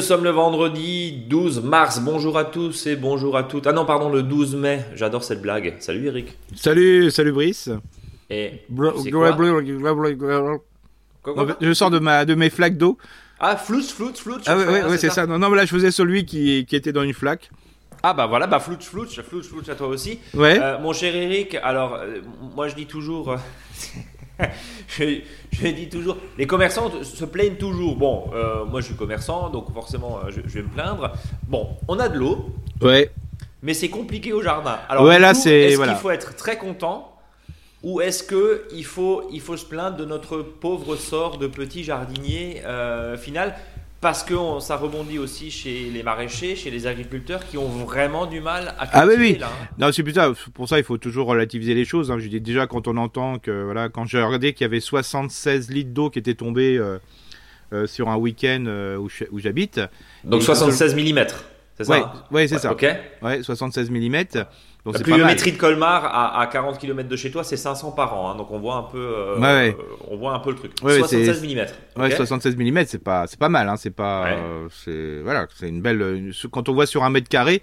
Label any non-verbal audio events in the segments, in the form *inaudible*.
nous sommes le vendredi 12 mars. Bonjour à tous et bonjour à toutes. Ah non, pardon, le 12 mai. J'adore cette blague. Salut Eric. Salut, salut Brice. Et je sors de, ma, de mes flaques d'eau. Ah, floute, floute, floute. Ah ouais, ouais, c'est ça. Non, non, mais là, je faisais celui qui, qui était dans une flaque. Ah bah voilà, bah floute, floute, floute, floute à toi aussi. Ouais. Euh, mon cher Eric, alors, euh, moi je dis toujours... *laughs* *laughs* je, je, dis toujours, les commerçants se plaignent toujours. Bon, euh, moi je suis commerçant, donc forcément euh, je, vais me plaindre. Bon, on a de l'eau. Ouais. Mais c'est compliqué au jardin. Alors, ouais, là c'est. Est-ce voilà. qu'il faut être très content ou est-ce que il faut, il faut se plaindre de notre pauvre sort de petit jardinier euh, final parce que ça rebondit aussi chez les maraîchers, chez les agriculteurs qui ont vraiment du mal à cultiver, Ah oui, oui. Là, hein. Non, c'est plus ça. Pour ça, il faut toujours relativiser les choses. Hein. Je dis déjà quand on entend que, voilà, quand j'ai regardé qu'il y avait 76 litres d'eau qui étaient tombés euh, euh, sur un week-end euh, où j'habite. Donc Et 76 mm, c'est ça Ouais, hein? ouais, c'est ça. Ok. Ouais, 76 mm. Donc La pluviométrie de Colmar à, à 40 km de chez toi, c'est 500 par an. hein. donc on voit un peu, euh, Ouais, ouais. euh, on voit un peu le truc. Ouais, ouais, 76 c'est- mm. Ouais, 76 mm, c'est pas, c'est pas mal. Hein. C'est pas, euh, c'est voilà, c'est une belle. une- quand on voit sur un mètre carré,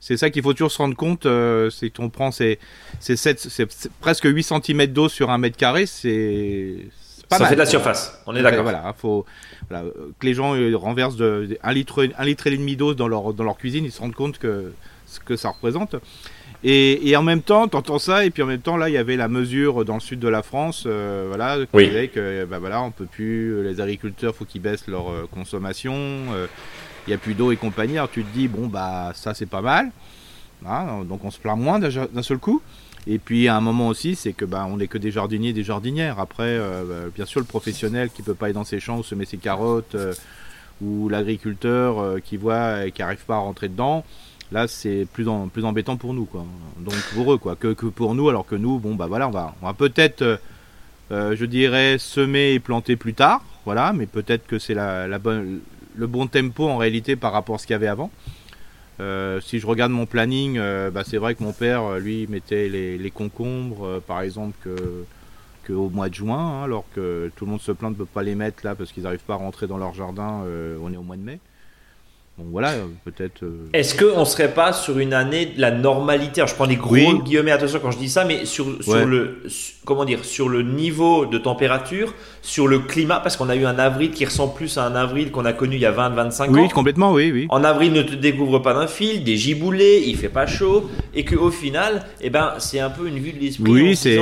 c'est ça qu'il faut toujours se rendre compte. euh, c'est qu'on prend ces, ces sept- c'est c'est presque 8 cm d'eau sur un mètre carré, c'est pas Ça mal. fait de la surface. On est d'accord. Voilà, hein, faut voilà, euh, que les gens euh, renversent de, de- un litre, un litre et demi d'eau dans leur dans leur cuisine, ils se rendent compte que ce que ça représente. Et, et en même temps, t'entends ça, et puis en même temps, là, il y avait la mesure dans le sud de la France, euh, voilà, qui Oui. disait que, bah voilà, on peut plus, les agriculteurs, faut qu'ils baissent leur euh, consommation, euh, il y a plus d'eau et compagnie. Alors tu te dis, bon, bah ça c'est pas mal, Hein, donc on se plaint moins d'un seul coup. Et puis à un moment aussi, c'est que bah, on n'est que des jardiniers, des jardinières. Après, euh, bah, bien sûr, le professionnel qui peut pas aller dans ses champs ou semer ses carottes, euh, ou l'agriculteur euh, qui voit et qui arrive pas à rentrer dedans. Là, c'est plus, en- plus embêtant pour nous, quoi. Donc pour eux, quoi, que, pour nous, alors que nous, bon, bah voilà, on va, on va peut-être, euh, euh, je dirais, semer et planter plus tard, voilà, mais peut-être que c'est la, bonne, le bon tempo en réalité par rapport à ce qu'il y avait avant. Euh, si je regarde mon planning, bah, c'est vrai que mon père, lui, mettait les, concombres, par exemple, que, au mois de juin, hein, alors que tout le monde se plaint de ne pas les mettre là parce qu'ils n'arrivent pas à rentrer dans leur jardin. on est au mois de mai. Donc voilà, euh, peut-être. euh, Est-ce qu'on serait pas sur une année de la normalité? Alors, Je prends des gros Oui. guillemets, attention quand je dis ça, mais sur, sur Ouais. le comment dire, sur le niveau de température, sur le climat, parce qu'on a eu un avril qui ressemble plus à un avril qu'on a connu il y a 20-25 Oui, ans. complètement, oui, oui. En avril, ne te découvre pas d'un fil, des giboulées, il fait pas chaud, et que au final, eh ben, c'est un peu une vue de l'esprit. Oui, c'est.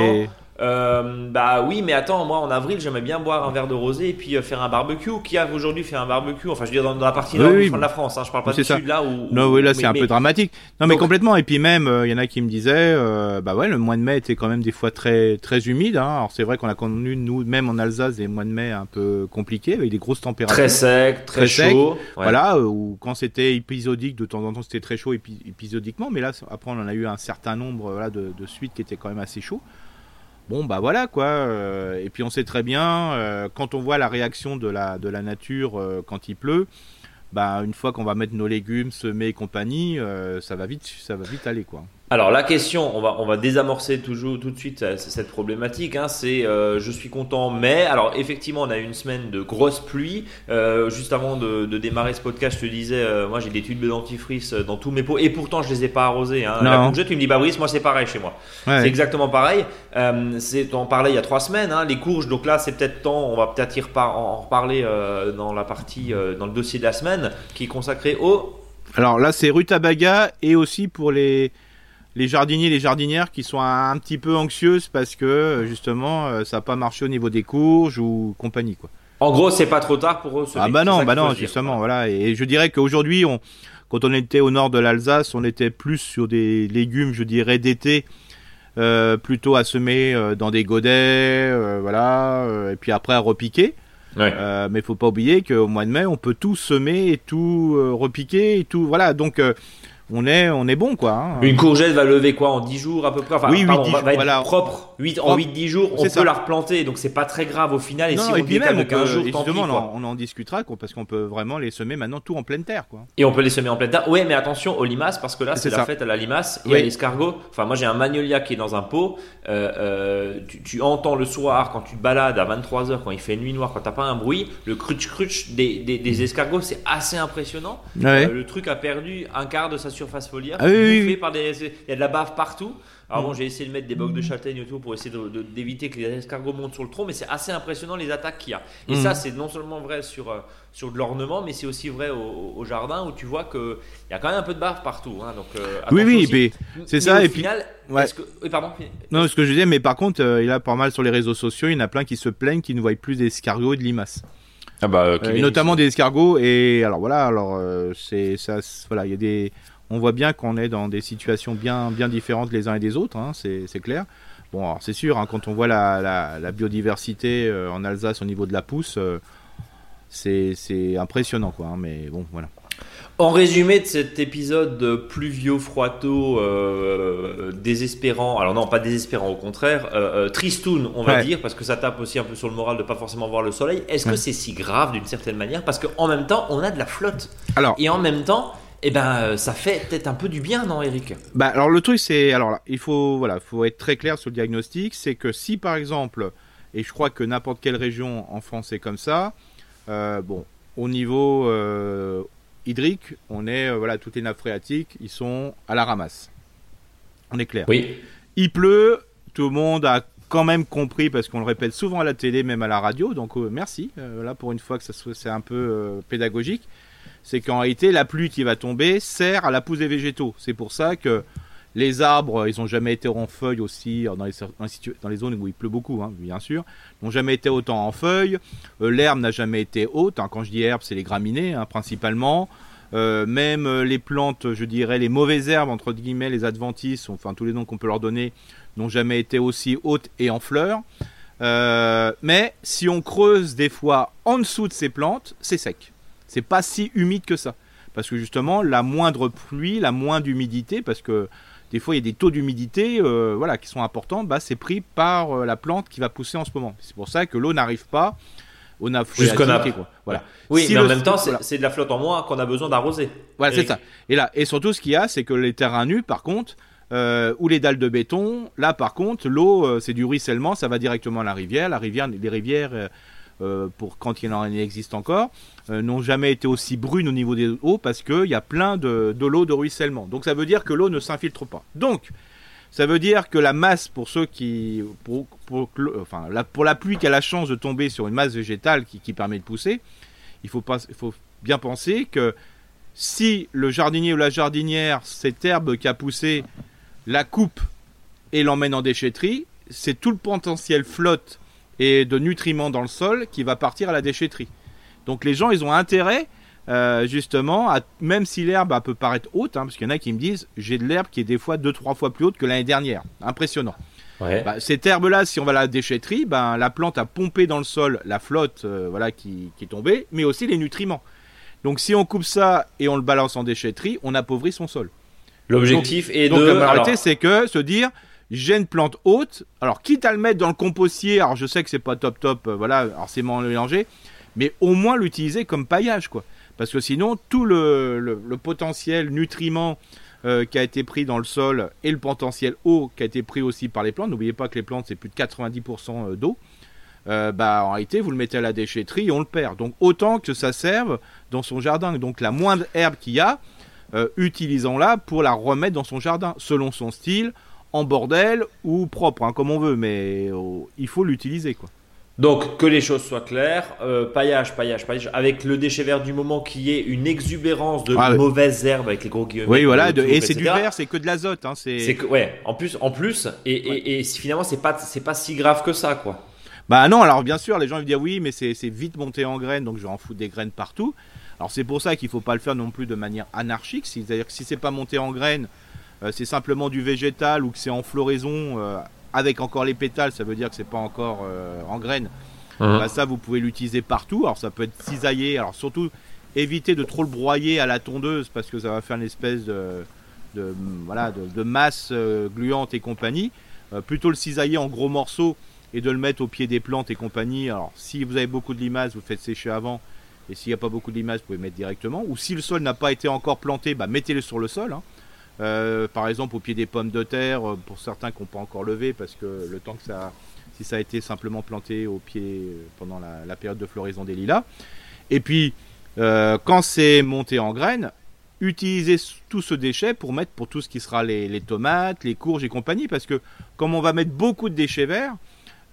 Euh, bah oui, mais attends, moi en avril, j'aimerais bien boire un verre de rosé et puis euh, faire un barbecue. Qui a aujourd'hui fait un barbecue? Enfin, je veux dire dans, dans la partie nord oui, de la France. Hein, je parle pas du sud là où. Non, oui, là, c'est un mais- peu dramatique. Non, mais Donc- complètement. Et puis même, euh, il y en a qui me disaient, euh, bah ouais, le mois de mai était quand même des fois très, très humide. Hein. Alors c'est vrai qu'on a connu, nous, même en Alsace, des mois de mai un peu compliqués, avec des grosses températures. Très sec, très, Très sec, chaud. Ouais. Voilà, ou quand c'était épisodique, de temps en temps c'était très chaud épi- épisodiquement, mais là après on en a eu un certain nombre voilà, de, de suites qui étaient quand même assez chauds. Bon bah voilà quoi, euh, et puis on sait très bien, euh, quand on voit la réaction de la, de la nature euh, quand il pleut, bah une fois qu'on va mettre nos légumes, semer et compagnie, ça va vite, ça va vite aller quoi. Alors la question, on va, on va désamorcer toujours tout de suite euh, cette problématique. Hein, c'est euh, je suis content, mais alors effectivement on a eu une semaine de grosses pluies. Euh, juste avant de, de démarrer ce podcast, je te disais, euh, moi j'ai des tubes de dentifrice dans tous mes pots et pourtant je les ai pas arrosés. Hein. Non. La tu me dis bah Brice, moi c'est pareil chez moi. Ouais. C'est exactement pareil. C'est on parlait il y a trois semaines. Hein, les courges, donc là c'est peut-être temps. On va peut-être y repar- en en reparler dans la partie dans le dossier de la semaine qui est consacré au Alors là c'est rutabaga et aussi pour les les jardiniers, les jardinières qui sont un, un petit peu anxieuses parce que euh, justement euh, ça n'a pas marché au niveau des courges ou compagnie quoi. En gros, c'est pas trop tard pour eux. ce Ah bah non, bah non, justement, voilà. Et je dirais qu'aujourd'hui, on, quand on était au nord de l'Alsace, on était plus sur des légumes, je dirais, d'été, euh, plutôt à semer euh, dans des godets, euh, voilà, et puis après à repiquer. Ouais. Mais faut pas oublier qu'au mois de mai, on peut tout semer et tout repiquer et tout, voilà. Donc, on est, on est bon quoi. hein. Une courgette va lever quoi en 10 jours à peu près? Enfin, Oui, pardon, 8, 10 va, va être voilà. propre. 8, en Propre. 8-10 jours, on peut ça. la replanter, donc c'est pas très grave au final. Et Non, si on puis même, de on 15 peut- jours, tant pis. on, en- on en discutera quoi, parce qu'on peut vraiment les semer maintenant tout en pleine terre quoi. Et on peut les semer en pleine terre. Ouais, mais attention aux limaces parce que là c'est la ça. fête à la limace et Oui. à l'escargot. Enfin, moi j'ai un magnolia qui est dans un pot. Euh, euh, tu, tu entends le soir quand tu te balades à 23h, quand il fait nuit noire, quand t'as pas un bruit, le crutch crutch des, des, des escargots, c'est assez impressionnant. Ouais. Euh, le truc a perdu un quart de sa surface foliaire. Ah oui, oui, par des. Il y a de la bave partout. Alors bon, j'ai essayé de mettre des bocs de châtaigne autour pour essayer d'éviter que les escargots montent sur le tronc, mais c'est assez impressionnant les attaques qu'il y a. Et Mhm. ça, c'est non seulement vrai sur, euh, sur de l'ornement, mais c'est aussi vrai au, au jardin où tu vois qu'il y a quand même un peu de bave partout. hein, donc, euh, Oui, oui, aussi. mais c'est ça, au et puis- final, ouais. est-ce que. Oui, pardon. Non, ce que je disais, mais par contre, euh, il y a pas mal sur les réseaux sociaux, il y en a plein qui se plaignent qu'ils ne voient plus d'escargots et de limaces. Ah bah, Euh, notamment des escargots et alors voilà, alors euh, c'est ça, voilà, il y a des, on voit bien qu'on est dans des situations bien bien différentes les uns et des autres, hein, c'est clair. Bon, alors c'est sûr, hein, quand on voit la, la, la biodiversité euh, en Alsace au niveau de la pousse, euh, c'est impressionnant quoi. hein, mais bon, voilà. En résumé de cet épisode pluvio froito euh, désespérant, alors non pas désespérant au contraire, euh, tristoun on va Ouais. dire parce que ça tape aussi un peu sur le moral de pas forcément voir le soleil. Est-ce que c'est si grave d'une certaine manière? Parce qu'en même temps on a de la flotte Alors, et en même temps eh ben euh, ça fait peut-être un peu du bien non Eric? Bah, alors le truc c'est alors là, il faut voilà, faut être très clair sur le diagnostic, c'est que si par exemple et je crois que n'importe quelle région en France est comme ça, euh, bon, au niveau euh, hydrique, on est euh, voilà, toutes les nappes phréatiques, ils sont à la ramasse. On est clair. Oui. Il pleut, tout le monde a quand même compris parce qu'on le répète souvent à la télé, même à la radio. Donc merci. Là pour une fois que ça c'est un peu pédagogique, c'est qu'en réalité la pluie qui va tomber sert à la pousse des végétaux. C'est pour ça que les arbres, ils ont jamais été en feuilles aussi dans les, dans les zones où il pleut beaucoup, hein, bien sûr, n'ont jamais été autant en feuilles. Euh, L'herbe n'a jamais été haute. hein. Quand je dis herbe, c'est les graminées hein, principalement. Euh, même euh, les plantes, je dirais les mauvaises herbes entre guillemets, les adventices, enfin tous les noms qu'on peut leur donner, n'ont jamais été aussi hautes et en fleurs. Euh, mais si on creuse des fois en dessous de ces plantes, c'est sec. C'est pas si humide que ça. Parce que justement, la moindre pluie, la moindre humidité, parce que des fois il y a des taux d'humidité euh, voilà, qui sont importants, bah, c'est pris par euh, la plante qui va pousser en ce moment. C'est pour ça que l'eau n'arrive pas au nappes. et quoi. Voilà. Oui, Si mais en même temps c'est voilà. c'est de la flotte en moins qu'on a besoin d'arroser. Voilà, c'est ça. Et là, et surtout, ce qu'il y a, c'est que les terrains nus, par contre, euh, ou les dalles de béton, là, par contre, l'eau, c'est du ruissellement, ça va directement à la rivière. La rivière, les rivières, pour quand il en existe encore, euh, n'ont jamais été aussi brunes au niveau des eaux parce qu'il y a plein de, l'eau de ruissellement. Donc, ça veut dire que l'eau ne s'infiltre pas. Donc, ça veut dire que la masse, pour ceux qui, pour, enfin, la, pour la pluie qui a la chance de tomber sur une masse végétale qui, permet de pousser, il faut bien penser que si le jardinier ou la jardinière, cette herbe qui a poussé, la coupe et l'emmène en déchetterie, c'est tout le potentiel flotte et de nutriments dans le sol qui va partir à la déchetterie. Donc les gens, ils ont intérêt, euh, justement, à, même si l'herbe peut paraître haute, hein, parce qu'il y en a qui me disent, j'ai de l'herbe qui est des fois deux, trois fois plus haute que l'année dernière. Impressionnant. Ouais. Bah, cette herbe-là, si on va à la déchetterie, ben, la plante a pompé dans le sol la flotte euh, voilà, qui, qui est tombée, mais aussi les nutriments. Donc si on coupe ça et on le balance en déchetterie, on appauvrit son sol. L'objectif est Donc de la moralité, alors, c'est que se dire, j'ai une plante haute, alors quitte à le mettre dans le compostier, alors je sais que c'est pas top top, euh, voilà, alors c'est mélangé, mais au moins l'utiliser comme paillage, quoi. Parce que sinon, tout le, potentiel nutriment euh, qui a été pris dans le sol et le potentiel eau qui a été pris aussi par les plantes, n'oubliez pas que les plantes, c'est plus de 90% d'eau, euh, bah, en réalité, vous le mettez à la déchetterie et on le perd. Donc autant que ça serve dans son jardin. Donc la moindre herbe qu'il y a, utilisons-la pour la remettre dans son jardin, selon son style, en bordel ou propre, hein, comme on veut, mais euh, il faut l'utiliser. quoi. Donc, que les choses soient claires, euh, paillage, paillage, paillage, avec le déchet vert du moment qui est une exubérance de Ah mauvaises herbes avec les gros guillemets. Oui, voilà, de- et c'est du verre, c'est que de l'azote. Hein, C'est que, ouais, en plus, en plus, et, et, et finalement, c'est pas, c'est pas si grave que ça, quoi. Bah non, alors bien sûr, les gens vont dire oui, mais c'est, vite monté en graines, donc je vais en foutre des graines partout. Alors c'est pour ça qu'il faut pas le faire non plus de manière anarchique, c'est-à-dire que si c'est pas monté en graines, c'est simplement du végétal ou que c'est en floraison euh, avec encore les pétales, ça veut dire que c'est pas encore euh, en graines. Hein. Bah, ça, vous pouvez l'utiliser partout. Alors, ça peut être cisaillé. Alors, surtout, éviter de trop le broyer à la tondeuse parce que ça va faire une espèce de, de voilà, de, masse euh, gluante et compagnie. Euh, plutôt le cisailler en gros morceaux et de le mettre au pied des plantes et compagnie. Alors, si vous avez beaucoup de limaces, vous faites sécher avant. Et s'il n'y a pas beaucoup de limaces, vous pouvez mettre directement. Ou si le sol n'a pas été encore planté, bah, mettez-le sur le sol. Hein. Euh, par exemple, au pied des pommes de terre, pour certains qui n'ont pas encore levé, parce que le temps que ça, si ça a été simplement planté au pied pendant la, période de floraison des lilas. Et puis, quand c'est monté en graines, utiliser tout ce déchet pour mettre pour tout ce qui sera les, tomates, les courges et compagnie, parce que comme on va mettre beaucoup de déchets verts,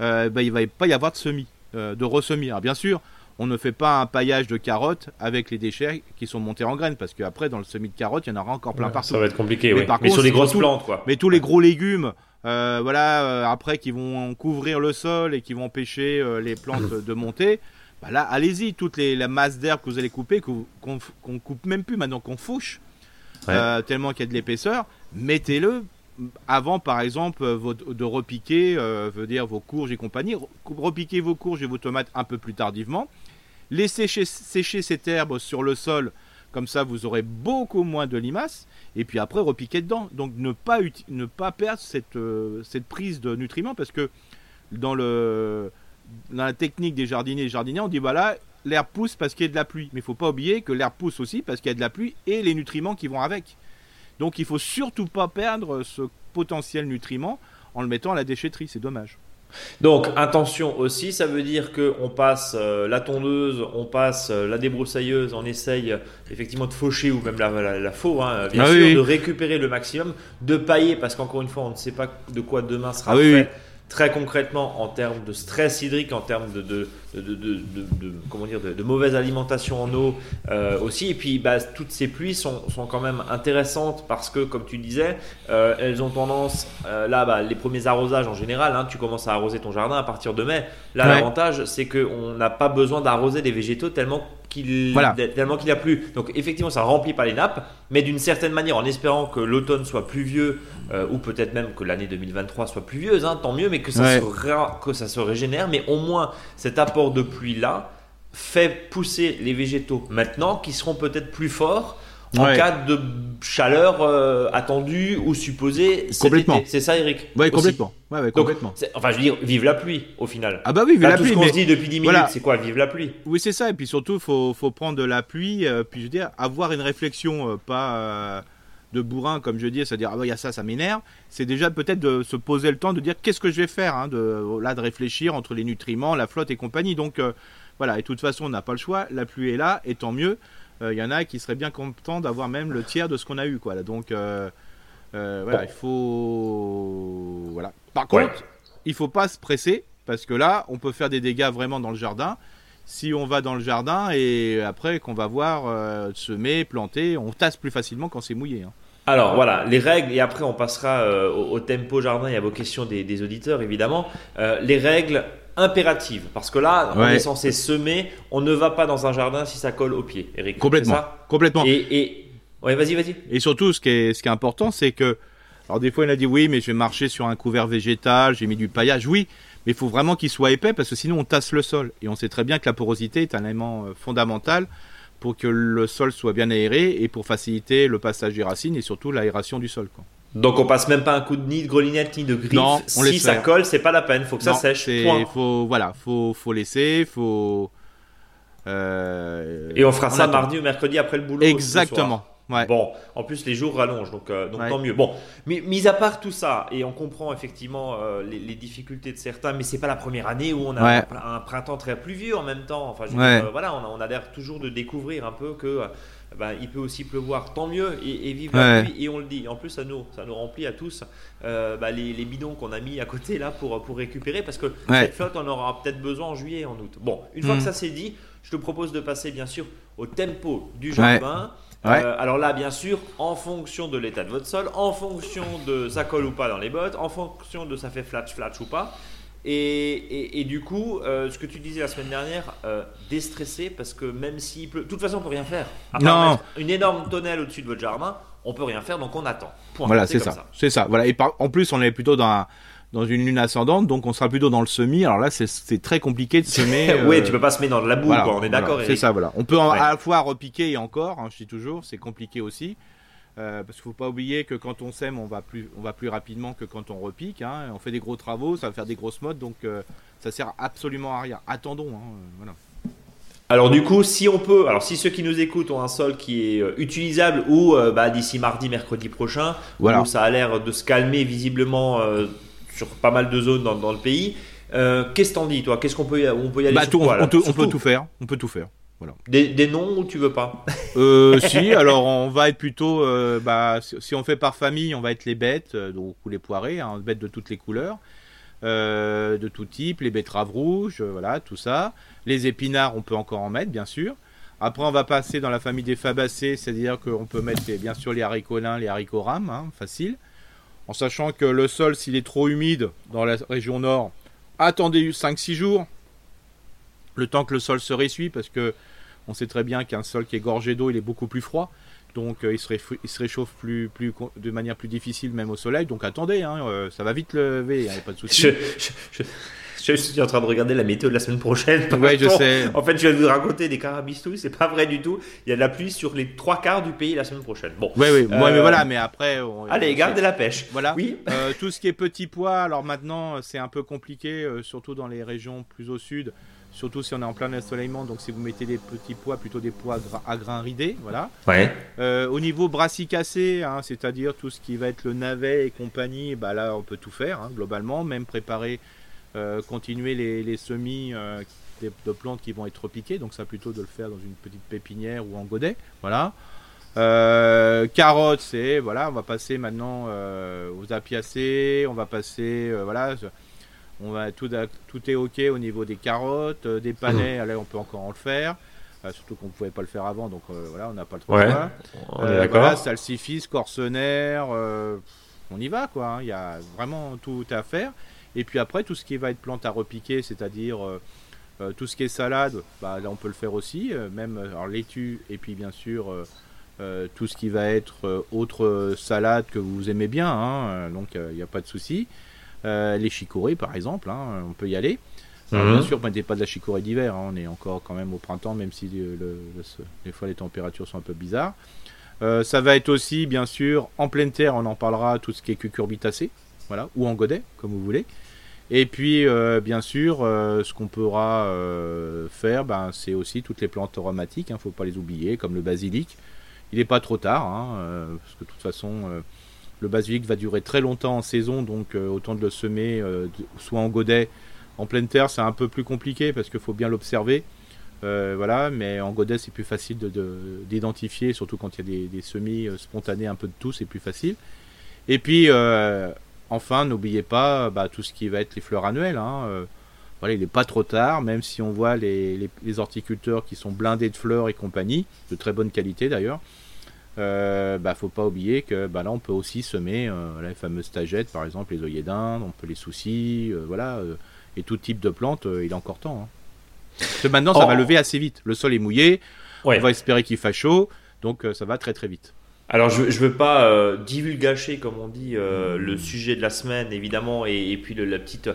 euh, bah, il va pas y avoir de semis, euh, de ressemis. Alors bien sûr, on ne fait pas un paillage de carottes avec les déchets qui sont montés en graines, parce qu'après dans le semis de carottes, il y en aura encore plein partout. Ça va être compliqué, mais, mais sur les grosses plantes, quoi. Mais tous les gros légumes, euh, voilà, après qui vont couvrir le sol et qui vont empêcher les plantes de monter. Bah là, allez-y, toute les, la masse d'herbe que vous allez couper, qu'on ne coupe même plus maintenant, qu'on fauche, euh, tellement qu'il y a de l'épaisseur, mettez-le avant, par exemple, de repiquer, euh, dire vos courges et compagnie. Repiquez vos courges et vos tomates un peu plus tardivement. Laissez sécher, cette herbe sur le sol, comme ça vous aurez beaucoup moins de limaces. Et puis après, repiquez dedans. Donc ne pas, ne perdre cette, euh, cette prise de nutriments parce que dans la technique des jardiniers et jardiniers, on dit voilà, l'herbe pousse parce qu'il y a de la pluie. Mais il faut pas oublier que l'herbe pousse aussi parce qu'il y a de la pluie et les nutriments qui vont avec. Donc il faut surtout pas perdre ce potentiel nutriment en le mettant à la déchetterie, c'est dommage. Donc intention aussi, ça veut dire que on passe euh, la tondeuse, on passe euh, la débroussailleuse, on essaye effectivement de faucher ou même la, la, faux, hein, bien ah sûr, de récupérer le maximum, de pailler parce qu'encore une fois on ne sait pas de quoi demain sera ah fait très concrètement en termes de stress hydrique, en termes de, de, de, de comment dire, de, mauvaise alimentation en eau euh, aussi. Et puis bah, toutes ces pluies sont, sont, quand même intéressantes parce que, comme tu disais, euh, elles ont tendance, euh, là, bah, les premiers arrosages en général, hein, tu commences à arroser ton jardin à partir de mai. Là, l'avantage, c'est qu'on n'a pas besoin d'arroser des végétaux tellement qu'il tellement qu'il a plu. Donc effectivement, ça remplit pas les nappes, mais d'une certaine manière, en espérant que l'automne soit pluvieux euh, ou peut-être même que l'année 2023 soit pluvieuse, hein, tant mieux, mais que ça, se que ça se régénère. Mais au moins, cet apport de pluie là fait pousser les végétaux maintenant, qui seront peut-être plus forts en cas de chaleur euh, attendue ou supposée. Complètement. C'est ça, Eric Oui, complètement. Ouais, complètement. enfin, je veux dire, vive la pluie au final. Ah bah oui, vive la tout pluie. Tout ce qu'on se dit depuis 10 minutes, c'est quoi Vive la pluie? Oui, c'est ça. Et puis surtout, il faut, faut, prendre de la pluie, euh, puis je veux dire, avoir une réflexion, euh, pas de bourrin, comme je dis, c'est-à-dire, ah bah, il y a ça, ça m'énerve. C'est déjà peut-être de se poser le temps de dire qu'est-ce que je vais faire, hein, de, là, de réfléchir entre les nutriments, la flotte et compagnie. Donc, voilà, et de toute façon, on n'a pas le choix. La pluie est là, et tant mieux il euh, y en a qui seraient bien contents d'avoir même le tiers de ce qu'on a eu. Quoi. Donc euh, euh, voilà, il faut. Voilà. Par contre, il faut pas se presser parce que là, on peut faire des dégâts vraiment dans le jardin. Si on va dans le jardin et après qu'on va voir semer, planter, on tasse plus facilement quand c'est mouillé. Hein. Alors voilà, les règles, et après on passera au, tempo jardin et à vos questions des, auditeurs évidemment. les règles, impérative. Parce que là, on est censé semer, on ne va pas dans un jardin si ça colle au pied, Eric. Complètement. complètement. Et, et... Ouais, vas-y, vas-y. Et surtout, ce qui est, ce qui est important, c'est que. Alors, des fois, il a dit oui, mais je vais marcher sur un couvert végétal, j'ai mis du paillage. Oui, mais il faut vraiment qu'il soit épais parce que sinon, on tasse le sol. Et on sait très bien que la porosité est un élément euh, fondamental pour que le sol soit bien aéré et pour faciliter le passage des racines et surtout l'aération du sol. Quoi. Donc on passe même pas un coup de nid de grelinette ni de griffe. Non, on si ça colle, c'est pas la peine, faut que ça sèche. Il Faut voilà, faut faut laisser, faut. Euh, et on fera ça mardi ou mercredi après le boulot. Exactement. Ouais. Bon, en plus les jours rallongent, donc, euh, donc tant mieux. Bon, mais mis à part tout ça, et on comprend effectivement euh, les, difficultés de certains, mais c'est pas la première année où on a un, printemps très pluvieux en même temps. Enfin, voilà, on a, on a l'air toujours de découvrir un peu que ben, il peut aussi pleuvoir, tant mieux, et, vivre la pluie, et on le dit. En plus, ça nous, ça nous remplit à tous euh, bah, les, bidons qu'on a mis à côté là pour, pour récupérer, parce que cette flotte, on aura peut-être besoin en juillet, en août. Bon, une fois que mm. ça c'est dit, je te propose de passer bien sûr au tempo du jardin. Euh, alors là, bien sûr, en fonction de l'état de votre sol, en fonction de ça colle ou pas dans les bottes, en fonction de ça fait flash flash ou pas, et, du coup, euh, ce que tu disais la semaine dernière, euh, déstresser parce que même s'il pleut, de toute façon, on peut rien faire. À non. une énorme tonnelle au-dessus de votre jardin, on peut rien faire, donc on attend. voilà, c'est ça. C'est ça. Voilà. Et en plus, on est plutôt dans dans une lune ascendante, donc on sera plutôt dans le semis. Alors là, c'est très compliqué de semer. *laughs* oui, euh, tu peux pas semer dans de la boue, on est d'accord. c'est ça, voilà. On peut à la fois repiquer et encore, hein, je dis toujours, c'est compliqué aussi. Euh, parce qu'il faut pas oublier que quand on sème, on va plus, on va plus rapidement que quand on repique. Hein. On fait des gros travaux, ça va faire des grosses modes, donc euh, ça sert absolument à rien. Attendons, hein, voilà. Alors du coup, si on peut, alors si ceux qui nous écoutent ont un sol qui est utilisable ou bah, d'ici mardi, mercredi prochain, où ça a l'air de se calmer visiblement sur pas mal de zones dans, le pays. Euh, qu'est-ce que t'en dis, toi? Qu'est-ce qu'on peut, on peut y aller bah, on, on, peut tout faire. On peut tout faire. Voilà. Des, noms ou tu veux pas? Euh, *laughs* Si, alors on va être plutôt, euh, bah, si on fait par famille, on va être les bêtes, donc ou les poirées, hein, bêtes de toutes les couleurs, de tout type, les betteraves rouges, voilà, tout ça. Les épinards, on peut encore en mettre, bien sûr. Après, on va passer dans la famille des fabacées, c'est-à-dire qu'on peut mettre bien sûr les haricots nains, les haricots rames, hein, facile en sachant que le sol, s'il est trop humide dans la région nord, attendez 5-6 jours, le temps que le sol se ressuie, parce que on sait très bien qu'un sol qui est gorgé d'eau, il est beaucoup plus froid. Donc euh, il, se réchauffe plus, plus, de manière plus difficile même au soleil. Donc attendez, hein, euh, ça va vite lever, il n'y a pas de souci. Je suis en train de regarder la météo de la semaine prochaine. *laughs* Ouais, je sais. En fait, je vais vous raconter des carabistouilles, c'est pas vrai du tout. Il y a de la pluie sur les trois quarts du pays la semaine prochaine. Bon. Oui, oui. mais euh, voilà, mais après. Allez, gardez la pêche. Voilà. Oui. Tout ce qui est petits pois, alors maintenant, c'est un peu compliqué, surtout dans les régions plus au sud. Surtout si on est en plein ensoleillement, donc si vous mettez des petits pois, plutôt des pois à grains ridés, voilà. Ouais. au niveau brassicacé, hein, c'est-à-dire tout ce qui va être le navet et compagnie, bah là on peut tout faire hein, globalement, même préparer euh, continuer les, semis euh, de plantes qui vont être piquées, donc ça plutôt de le faire dans une petite pépinière ou en godet, voilà. Euh, carottes, c'est voilà, on va passer maintenant aux apiacées, on va passer voilà, on va tout tout est ok au niveau des carottes, des panais, mmh. allez, on peut encore en le faire. surtout qu'on ne pouvait pas le faire avant, donc voilà, on n'a pas le. Ouais, on est d'accord. Voilà, salsifis, corsenaire, on y va quoi. Hein. Il y a vraiment tout à faire. Et puis après, tout ce qui va être plante à repiquer, c'est-à-dire euh, euh, tout ce qui est salade, bah, là on peut le faire aussi, euh, même alors, laitue et puis bien sûr tout ce qui va être autre salade que vous aimez bien, hein, donc il n'y a pas de souci. Les chicorées par exemple, hein, on peut y aller. Mhm. Bien sûr, mettez pas de la chicorée d'hiver, hein, on est encore quand même au printemps, même si des fois les températures sont un peu bizarres. ça va être aussi, bien sûr, en pleine terre, on en parlera, tout ce qui est cucurbitacé, voilà, ou en godet, comme vous voulez. Et puis, euh, bien sûr, euh, ce qu'on pourra euh, faire, ben, c'est aussi toutes les plantes aromatiques, il hein, ne faut pas les oublier, comme le basilic. Il n'est pas trop tard, hein, parce que de toute façon, le basilic va durer très longtemps en saison, donc autant de le semer, soit en godet, en pleine terre, c'est un peu plus compliqué, parce qu'il faut bien l'observer. voilà, mais en godet, c'est plus facile d'identifier, surtout quand il y a des, semis spontanés un peu de tout, c'est plus facile. Et puis, Enfin, n'oubliez pas bah, tout ce qui va être les fleurs annuelles. Hein, euh, voilà, il n'est pas trop tard, même si on voit les, horticulteurs qui sont blindés de fleurs et compagnie, de très bonne qualité d'ailleurs. Euh, bah, faut pas oublier que bah, là on peut aussi semer euh, les fameuses tagettes, par exemple les œillets d'Inde, on peut les soucis, euh, voilà, et tout type de plantes, il est encore temps. Hein. Parce que maintenant ça va oh. lever assez vite. Le sol est mouillé, on va espérer qu'il fasse chaud, donc ça va très très vite. Alors je ne veux pas euh, divulgacher, comme on dit, euh, le sujet de la semaine, évidemment, et, puis la, petite,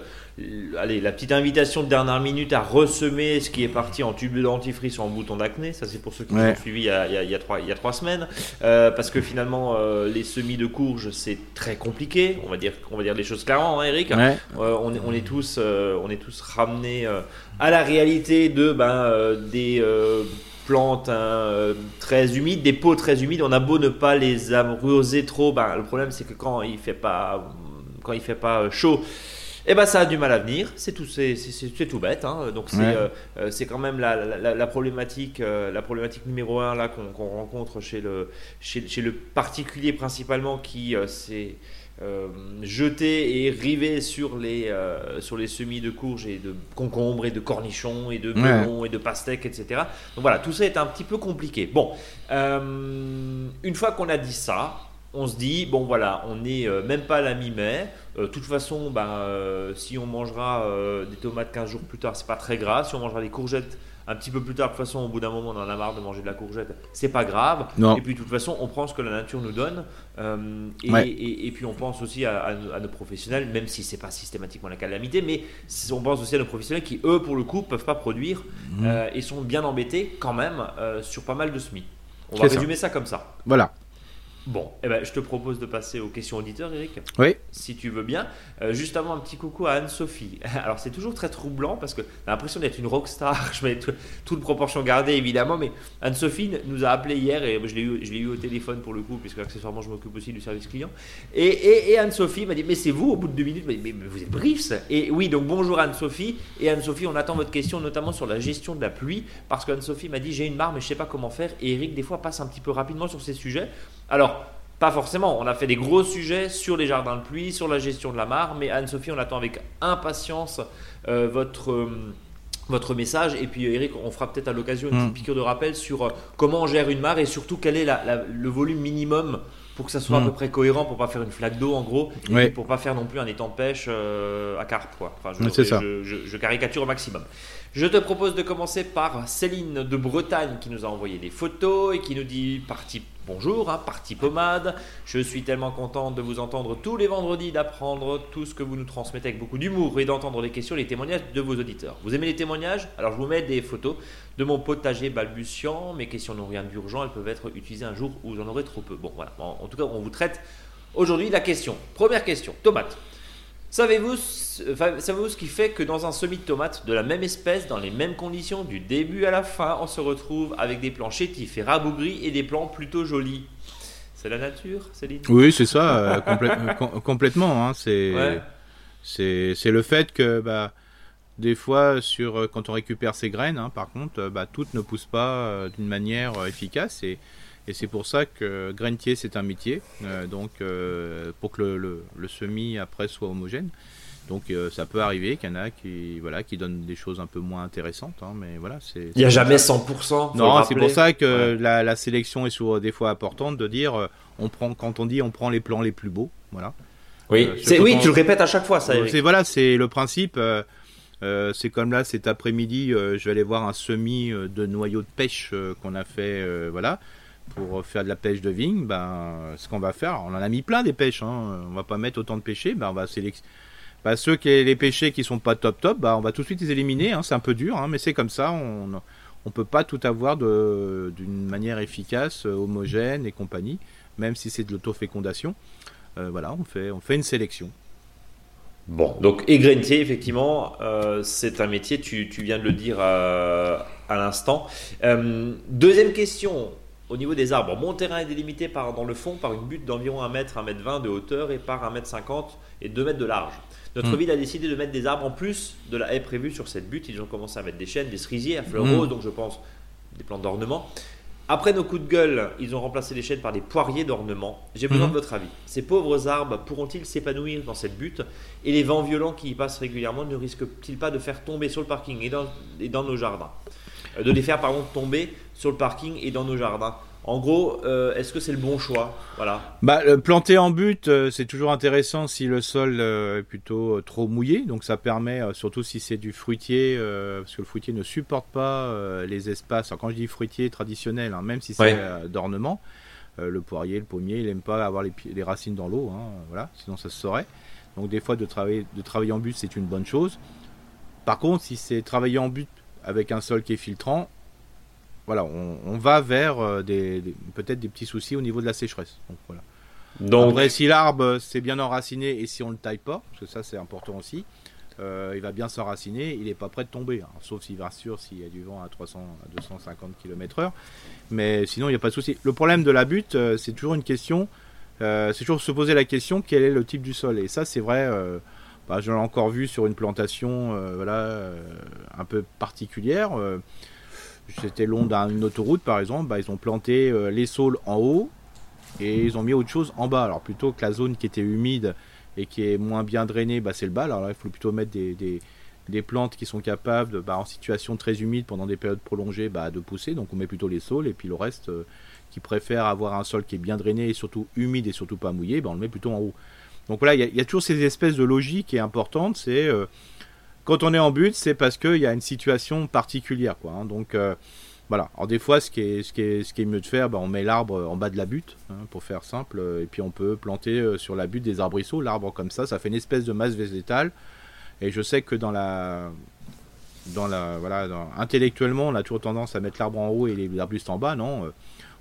allez, la petite invitation de dernière minute à ressemer ce qui est parti en tube de dentifrice ou en bouton d'acné. Ça, c'est pour ceux qui nous ont suivis il y, a, il, y a, trois, il y a trois semaines. Euh, parce que finalement, les semis de courge, c'est très compliqué. On va dire, on va dire les choses clairement, hein, Eric. on, est, on, est tous, on est tous ramenés à la réalité de ben, des plantes hein, euh, très humides, des pots très humides. On a beau ne pas les arroser trop, ben, le problème c'est que quand il fait pas, quand il fait pas chaud, et eh ben ça a du mal à venir. C'est tout, c'est, tout bête. Hein. Donc c'est, euh, euh, c'est quand même la, la, problématique, la problématique numéro un là qu'on, rencontre chez le, chez, chez, le particulier principalement qui c'est euh, jeter et river sur les, euh, sur les semis de courges et de concombres et de cornichons et de melons et de pastèques, etc. Donc voilà, tout ça est un petit peu compliqué. Bon, euh, une fois qu'on a dit ça, on se dit, bon voilà, on n'est même pas à la mi-mai. De toute façon, bah, si on mangera des tomates 15 jours plus tard, c'est pas très grave. Si on mangera des courgettes un petit peu plus tard, de toute façon, au bout d'un moment, on en a marre de manger de la courgette. C'est pas grave. Non. Et puis, de toute façon, on prend ce que la nature nous donne. Euh, et, Ouais. et- et puis, on pense aussi à, à- à nos professionnels, même si c'est pas systématiquement la calamité, mais on pense aussi à nos professionnels qui, eux, pour le coup, peuvent pas produire Mhm. euh, et sont bien embêtés quand même euh, sur pas mal de semis. On va ça. résumer ça comme ça. Voilà. Bon, eh ben, je te propose de passer aux questions auditeurs, Eric Oui. si tu veux bien. Euh, juste avant, un petit coucou à Anne-Sophie. *laughs* Alors, c'est toujours très troublant parce que t'as l'impression d'être une rockstar. *laughs* Je mets tout- toute proportion gardée, évidemment, mais Anne-Sophie nous a appelé hier et je l'ai eu, eu au téléphone pour le coup, puisque accessoirement, je m'occupe aussi du service client. Et, et- et Anne-Sophie m'a dit Mais c'est vous, au bout de deux minutes, m'a dit, mais, mais vous êtes briefs Et oui, donc bonjour Anne-Sophie. Et Anne-Sophie, on attend votre question, notamment sur la gestion de la pluie, parce qu'Anne-Sophie m'a dit J'ai une mare, mais je sais pas comment faire. Et Eric, des fois, passe un petit peu rapidement sur ces sujets. Alors, pas forcément. On a fait des gros sujets sur les jardins de pluie, sur la gestion de la mare. Mais Anne-Sophie, on attend avec impatience euh, votre, euh, votre message. Et puis, Eric, on fera peut-être à l'occasion une Mm. petite piqûre de rappel sur euh, comment on gère une mare et surtout quel est la- la- le volume minimum pour que ça soit à Mm. peu près cohérent, pour pas faire une flaque d'eau en gros, et puis pour pas faire non plus un étang de pêche euh, à carpe. Quoi. Enfin, je, ça. je- je- je caricature au maximum. Je te propose de commencer par Céline de Bretagne qui nous a envoyé des photos et qui nous dit partie bonjour, hein, partie pommade. Je suis tellement contente de vous entendre tous les vendredis, d'apprendre tout ce que vous nous transmettez avec beaucoup d'humour et d'entendre les questions, les témoignages de vos auditeurs. Vous aimez les témoignages? Alors je vous mets des photos de mon potager balbutiant. Mes questions n'ont rien d'urgent, elles peuvent être utilisées un jour où vous en aurez trop peu. Bon voilà, en, en tout cas on vous traite aujourd'hui la question. Première question, tomate. Savez-vous savez-vous ce qui fait que dans un semis de tomates de la même espèce, dans les mêmes conditions, du début à la fin, on se retrouve avec des plants chétifs et rabougris et des plants plutôt jolis? C'est la nature, Céline? Oui, c'est ça, euh, *laughs* complè- euh, com- complètement. hein, c'est Ouais. le fait que bah, des fois, sur, euh, quand on récupère ces graines, hein, par contre, bah, toutes ne poussent pas euh, d'une manière efficace. Et, et c'est pour ça que grainetier, c'est un métier. euh, donc, euh, pour que le, le, le semis après soit homogène. Donc, euh, ça peut arriver qu'il y en a qui, voilà, qui donnent des choses un peu moins intéressantes. hein, mais voilà, c'est. Il n'y a jamais 100%. faut le Non, c'est pour ça que Ouais. la, la sélection est souvent des fois importante de dire on prend quand on dit on prend les plans les plus beaux, voilà. Oui, c'est- oui tu le répètes à chaque fois, ça. C'est voilà, c'est le principe. euh, c'est comme là cet après-midi, euh, je vais aller voir un semis euh, de noyaux de pêche qu'on a fait, voilà, pour faire de la pêche de vigne. Ben, ce qu'on va faire, on en a mis plein des pêches. Hein, on va pas mettre autant de pêchés. Ben, on va sélectionner. Bah, ceux qui les pêchés qui sont pas top top, bah, on va tout de suite les éliminer. Hein, c'est un peu dur, hein, mais c'est comme ça. On on peut pas tout avoir d'une manière efficace, euh, homogène et compagnie, même si c'est de l'autofécondation. Euh, voilà, on fait on fait une sélection. Bon, donc égrenier, effectivement, euh, c'est un métier, tu, tu viens de le dire euh, à l'instant. Deuxième question, au niveau des arbres, mon terrain est délimité par, dans le fond par une butte d'environ 1 mètre, 1 mètre 20 de hauteur et par 1 mètre 50 et 2 mètres de large. Notre Mm. ville a décidé de mettre des arbres en plus de la haie prévue sur cette butte. Ils ont commencé à mettre des chênes, des cerisiers à fleurs Mm. roses, donc je pense des plantes d'ornement. Après nos coups de gueule, ils ont remplacé les chênes par des poiriers d'ornement. J'ai besoin Mhm. de votre avis. Ces pauvres arbres pourront-ils s'épanouir dans cette butte Et les vents violents qui y passent régulièrement ne risquent-ils pas de faire tomber sur le parking et dans, et dans nos jardins? Euh, De les faire, pardon, tomber sur le parking et dans nos jardins En gros, euh, est-ce que c'est le bon choix? Voilà. Bah, planter en but, euh, c'est toujours intéressant si le sol euh, est plutôt euh, trop mouillé. Donc ça permet, euh, surtout si c'est du fruitier, euh, parce que le fruitier ne supporte pas euh, les espaces. Alors, quand je dis fruitier traditionnel, hein, même si c'est Ouais. euh, d'ornement, euh, le poirier, le pommier, il aime pas avoir les racines dans l'eau. hein, voilà, sinon ça se saurait. Donc des fois de travailler, de travailler en but, c'est une bonne chose. Par contre, si c'est travailler en but avec un sol qui est filtrant, voilà, on, on va vers euh, des, des- peut-être des petits soucis au niveau de la sécheresse. Donc voilà. Donc, Après, si l'arbre s'est bien enraciné et si on le taille pas, parce que ça c'est important aussi, euh, il va bien s'enraciner, il n'est pas prêt de tomber, hein, sauf s'il va sûr s'il y a du vent à 300 à 250 km/h. Mais sinon, il n'y a pas de souci. Le problème de la butte, euh, c'est toujours une question, euh, c'est toujours se poser la question quel est le type du sol? Et ça, c'est vrai. Euh, bah, je l'ai encore vu sur une plantation, euh, voilà, euh, un peu particulière. C'était long d'une autoroute, par exemple. Bah, ils ont planté euh, les saules en haut et ils ont mis autre chose en bas. Alors plutôt que la zone qui était humide et qui est moins bien drainée, bah, c'est le bas. Alors là, il faut plutôt mettre des, plantes qui sont capables, de, bah, en situation très humide pendant des périodes prolongées, bah, de pousser. Donc on met plutôt les saules et puis le reste euh, qui préfère avoir un sol qui est bien drainé et surtout humide et surtout pas mouillé, bah, on le met plutôt en haut. Donc voilà, il y, a- il y a toujours ces espèces de logique qui est importante. C'est euh, quand on est en butte, c'est parce qu'il y a une situation particulière, quoi. hein. donc euh, voilà. Alors des fois, ce qui est, ce qui mieux de faire, bah, on met l'arbre en bas de la butte, hein, pour faire simple, euh, et puis on peut planter euh, sur la butte des arbrisseaux. L'arbre comme ça, ça fait une espèce de masse végétale. Et je sais que dans la, dans la, voilà, intellectuellement, on a toujours tendance à mettre l'arbre en haut et les arbustes en bas. Non,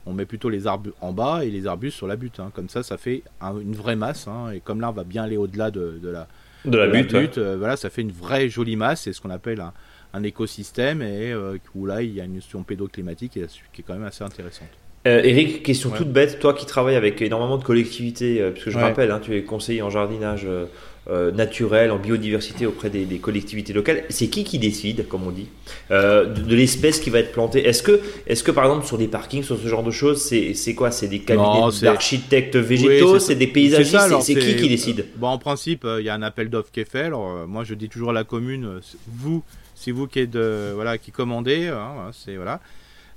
on met plutôt les arbres en bas et les arbustes sur la butte. hein. Comme ça, ça fait un- une vraie masse. Et comme l'arbre va bien aller au-delà de, de la, De la butte. ouais. euh, voilà, ça fait une vraie jolie masse. C'est ce qu'on appelle un, un écosystème et euh, où là, il y a une notion pédoclimatique et- qui est quand même assez intéressante. Euh, Eric, question Ouais. toute bête, toi qui travailles avec énormément de collectivités, euh, puisque je Ouais. rappelle, hein, tu es conseiller en jardinage euh, euh, naturel, en biodiversité auprès des, des collectivités locales, c'est qui qui décide, comme on dit, euh, de, de l'espèce qui va être plantée? Est-ce que, est que par exemple sur des parkings, sur ce genre de choses, c'est quoi? C'est des cabinets d'architectes végétaux, Oui, c'est des paysagistes, c'est qui qui décide? Bon, en principe, euh, il y a un appel d'offres qui est fait. Alors, euh, moi, je dis toujours à la commune, euh, vous, c'est vous qui êtes de, voilà, qui commandez, hein, voilà, c'est voilà.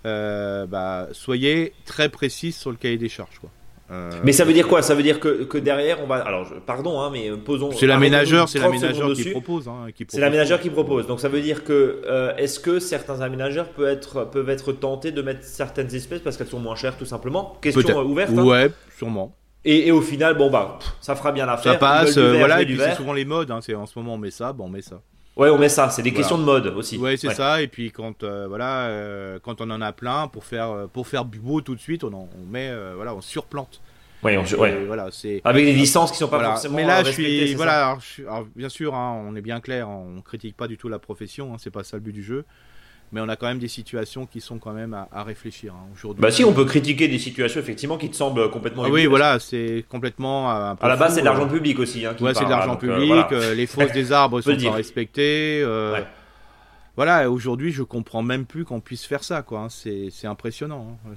Euh, bah, soyez très précis sur le cahier des charges, quoi. Euh, Mais ça veut dire quoi? Ça veut dire que, que derrière, on va. Alors, je- pardon, hein, mais posons. c'est l'aménageur, c'est 30 l'aménageur qui propose, hein, qui C'est l'aménageur qui propose. Donc ça veut dire que euh, est-ce que certains aménageurs peuvent être, peuvent être tentés de mettre certaines espèces parce qu'elles sont moins chères tout simplement? Question euh, ouverte. hein. Ouais, sûrement. Et, et au final, bon bah, pff, ça fera bien l'affaire. Ça passe, euh, voilà, et du puis c'est souvent les modes. Hein, c'est en ce moment on met ça, bon on met ça. Ouais, on met ça. C'est des Voilà. questions de mode aussi. Ouais, c'est ça. Et puis quand euh, voilà, euh, quand on en a plein pour faire euh, pour faire beau tout de suite, on, en- on met euh, voilà, on surplante. Ouais, on- ouais. Voilà, c'est Avec des licences qui sont pas Voilà. forcément. Mais là, je suis voilà. ça alors, je suis- alors, bien sûr, hein, on est bien clair, on critique pas du tout la profession, hein, c'est pas ça le but du jeu. Mais on a quand même des situations qui sont quand même à, à réfléchir hein, aujourd'hui. Bah si, on peut critiquer des situations effectivement qui te semblent complètement. Ah oui, voilà, c'est complètement un peu À la base, c'est de l'argent euh, public aussi. Hein, qui Ouais, c'est de l'argent euh, public. voilà. euh, les fausses des arbres *laughs* sont pas respectées. euh, Ouais. Voilà, aujourd'hui, je comprends même plus qu'on puisse faire ça, quoi. hein, C'est impressionnant. hein,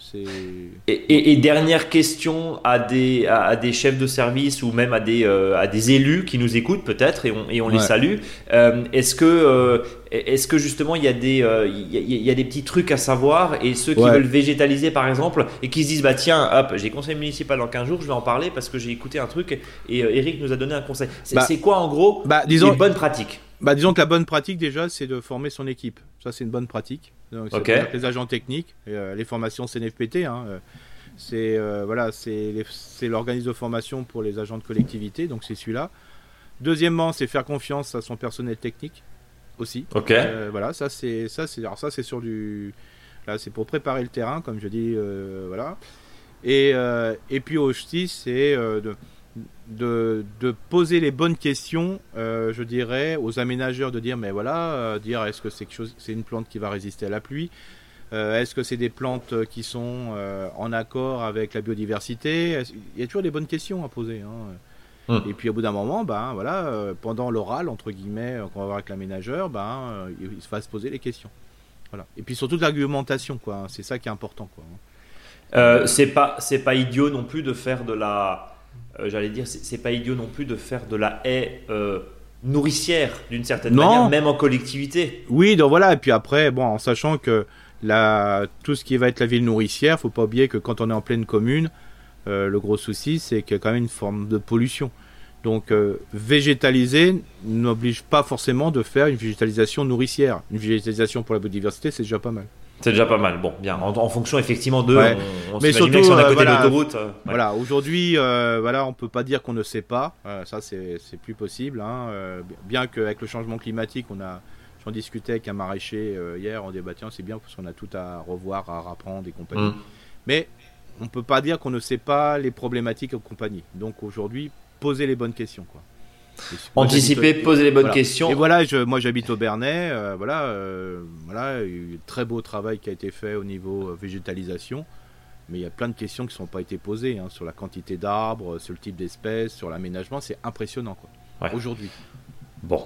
Et, et- et dernière question à des, à, à des chefs de service ou même à des, euh, à des élus qui nous écoutent peut-être et on, et on les salue. Euh, est-ce que, euh, que justement il y, a des, il y, a- il y a des petits trucs à savoir et ceux qui Ouais. veulent végétaliser par exemple et qui se disent bah tiens hop j'ai conseil municipal dans 15 jours je vais en parler parce que j'ai écouté un truc et Eric nous a donné un conseil. C'est Bah, c'est quoi en gros bah, les disons, bonnes pratiques? Bah, disons que la bonne pratique déjà, c'est de former son équipe. Ça, c'est une bonne pratique. Donc, ça Ok. veut dire que les agents techniques, euh, les formations CNFPT, hein, euh, c'est euh, voilà, c'est l'organisme de formation pour les agents de collectivité, donc c'est celui-là. Deuxièmement, c'est faire confiance à son personnel technique aussi. Ok. Euh, voilà, ça c'est ça c'est alors ça c'est sur du là c'est pour préparer le terrain comme je dis voilà. Et et puis aussi c'est de, de de poser les bonnes questions, euh, je dirais aux aménageurs de dire mais voilà, euh, dire est-ce que c'est une plante qui va résister à la pluie? Euh, Est-ce que c'est des plantes qui sont en accord avec la biodiversité? Il y a toujours des bonnes questions à poser. hein. Hmm. Et puis au bout d'un moment, ben voilà, pendant l'oral entre guillemets qu'on va avoir avec l'aménageur, ben il va se poser les questions. Voilà. Et puis surtout de l'argumentation, quoi. hein. C'est ça qui est important, quoi. Euh, c'est pas c'est pas idiot non plus de faire de la j'allais dire c'est pas idiot non plus de faire de la haie euh, nourricière d'une certaine Non. manière même en collectivité Oui, donc voilà. Et puis après, bon, en sachant que la, tout ce qui va être la ville nourricière, faut pas oublier que quand on est en pleine commune, euh, le gros souci, c'est qu'il y a quand même une forme de pollution. Donc, euh, végétaliser n'oblige pas forcément de faire une végétalisation nourricière. Une végétalisation pour la biodiversité, c'est déjà pas mal. C'est déjà pas mal bon bien en, en fonction effectivement de Ouais. on, on Mais surtout, si on est à euh, côté voilà, de l'autoroute euh, ouais. Voilà, aujourd'hui, euh, voilà, on peut pas dire qu'on ne sait pas. Euh, ça, c'est c'est plus possible. hein. Euh, bien qu'avec le changement climatique, on a, j'en discutais avec un maraîcher euh, hier, bah tiens, c'est bien parce qu'on a tout à revoir, à rapprendre et compagnie. Mm. Mais on peut pas dire qu'on ne sait pas les problématiques et compagnie. Donc aujourd'hui, poser les bonnes questions, quoi. Anticiper poser les bonnes voilà. questions Et voilà, je, moi j'habite au Bernay, euh, voilà, euh, voilà, il y a eu un très beau travail qui a été fait au niveau euh, végétalisation, mais il y a plein de questions qui ne sont pas été posées hein, sur la quantité d'arbres, sur le type d'espèces, sur l'aménagement, c'est impressionnant quoi. Ouais. Aujourd'hui. bon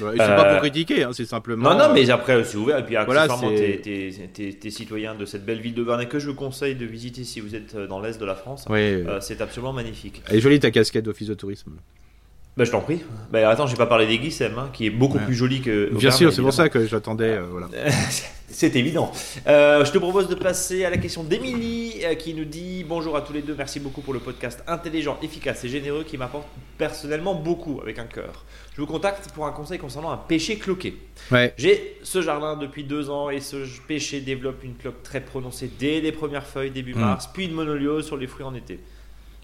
Voilà, C'est Euh, pas pour critiquer, hein, c'est simplement. non non mais après c'est ouvert et puis Voilà, accessoirement c'est- t'es, citoyen de cette belle ville de Bernay que je vous conseille de visiter si vous êtes dans l'est de la France. Euh, c'est absolument magnifique Elle est jolie ta casquette d'office de tourisme. Bah, je t'en prie. Bah, attends, j'ai pas parlé des Guissem, hein, qui est beaucoup plus joli que. Bien sûr, c'est pour ça que j'attendais. Euh, voilà. *laughs* c'est évident. Euh, je te propose de passer à la question d'Emilie euh, qui nous dit Bonjour à tous les deux, merci beaucoup pour le podcast intelligent, efficace et généreux qui m'apporte personnellement beaucoup avec un cœur. Je vous contacte pour un conseil concernant un pêcher cloqué. Ouais. J'ai ce jardin depuis deux ans et ce pêcher développe une cloque très prononcée dès les premières feuilles début mm. mars, puis une monoliose sur les fruits en été.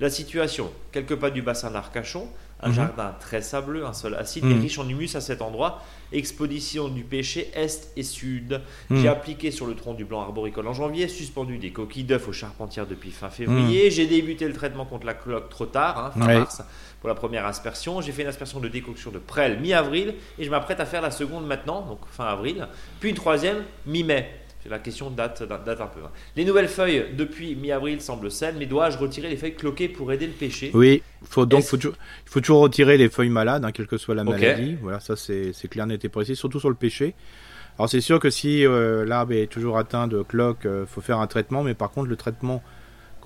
La situation, quelques pas du bassin d'Arcachon, un mhm. jardin très sableux, un sol acide et mhm. riche en humus à cet endroit. Exposition du pêcher est et sud. Mhm. J'ai appliqué sur le tronc du blanc arboricole en janvier, suspendu des coquilles d'œufs aux charpentières depuis fin février. J'ai débuté le traitement contre la cloque trop tard, hein, fin mars, pour la première aspersion. J'ai fait une aspersion de décoction de prêle mi-avril et je m'apprête à faire la seconde maintenant, donc fin avril. Puis une troisième mi-mai. La question date, date un peu. Hein. Les nouvelles feuilles depuis mi-avril semblent saines, mais dois-je retirer les feuilles cloquées pour aider le pêcher Oui, faut donc faut toujours, il faut toujours retirer les feuilles malades, hein, quelle que soit la maladie. Voilà, ça c'est clair, net et précis, surtout sur le pêcher. Alors c'est sûr que si euh, l'arbre est toujours atteint de cloque, il euh, faut faire un traitement, mais par contre le traitement,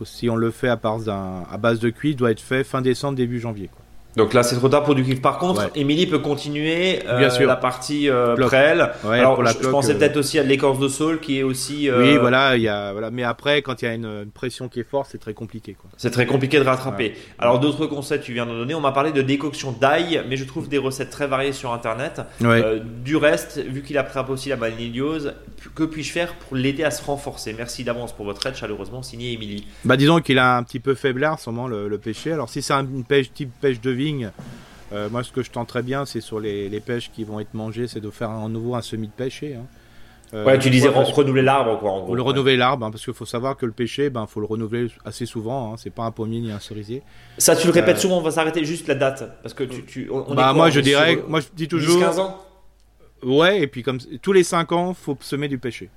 si on le fait à, part à base de cuivre, doit être fait fin décembre, début janvier. Donc là, c'est trop tard pour du Par contre, Émilie peut continuer euh, la partie euh, prêle. Alors, je, pensais euh, peut-être aussi à l'écorce de saule qui est aussi. Euh, oui, voilà, il y a, voilà. Mais après, quand il y a une, pression qui est forte, c'est très compliqué. C'est très compliqué de rattraper. Alors, d'autres conseils, tu viens de donner. On m'a parlé de décoction d'ail, mais je trouve des recettes très variées sur Internet. du reste, vu qu'il attrape aussi la maniliose, que puis-je faire pour l'aider à se renforcer? Merci d'avance pour votre aide, chaleureusement, signé Émilie. Bah, disons qu'il a un petit peu faiblard, sûrement, le, le pêcher. Alors, si c'est une pêche type pêche de vie euh, moi, ce que je tente très bien, c'est sur les, pêches qui vont être mangées, c'est de faire à nouveau un semis de pêcher. Hein. Euh, ouais, tu disais renouveler l'arbre, quoi. En Le renouveler l'arbre, hein, parce qu'il faut savoir que le pêcher, ben, faut le renouveler assez souvent. Hein, c'est pas un pommier ni un cerisier. Ça, tu le répètes euh, souvent. On va s'arrêter juste la date, parce que tu. bah, moi, je dirais, moi, je dis toujours. 15 ans? Ouais, et puis comme tous les 5 ans, faut semer du pêcher.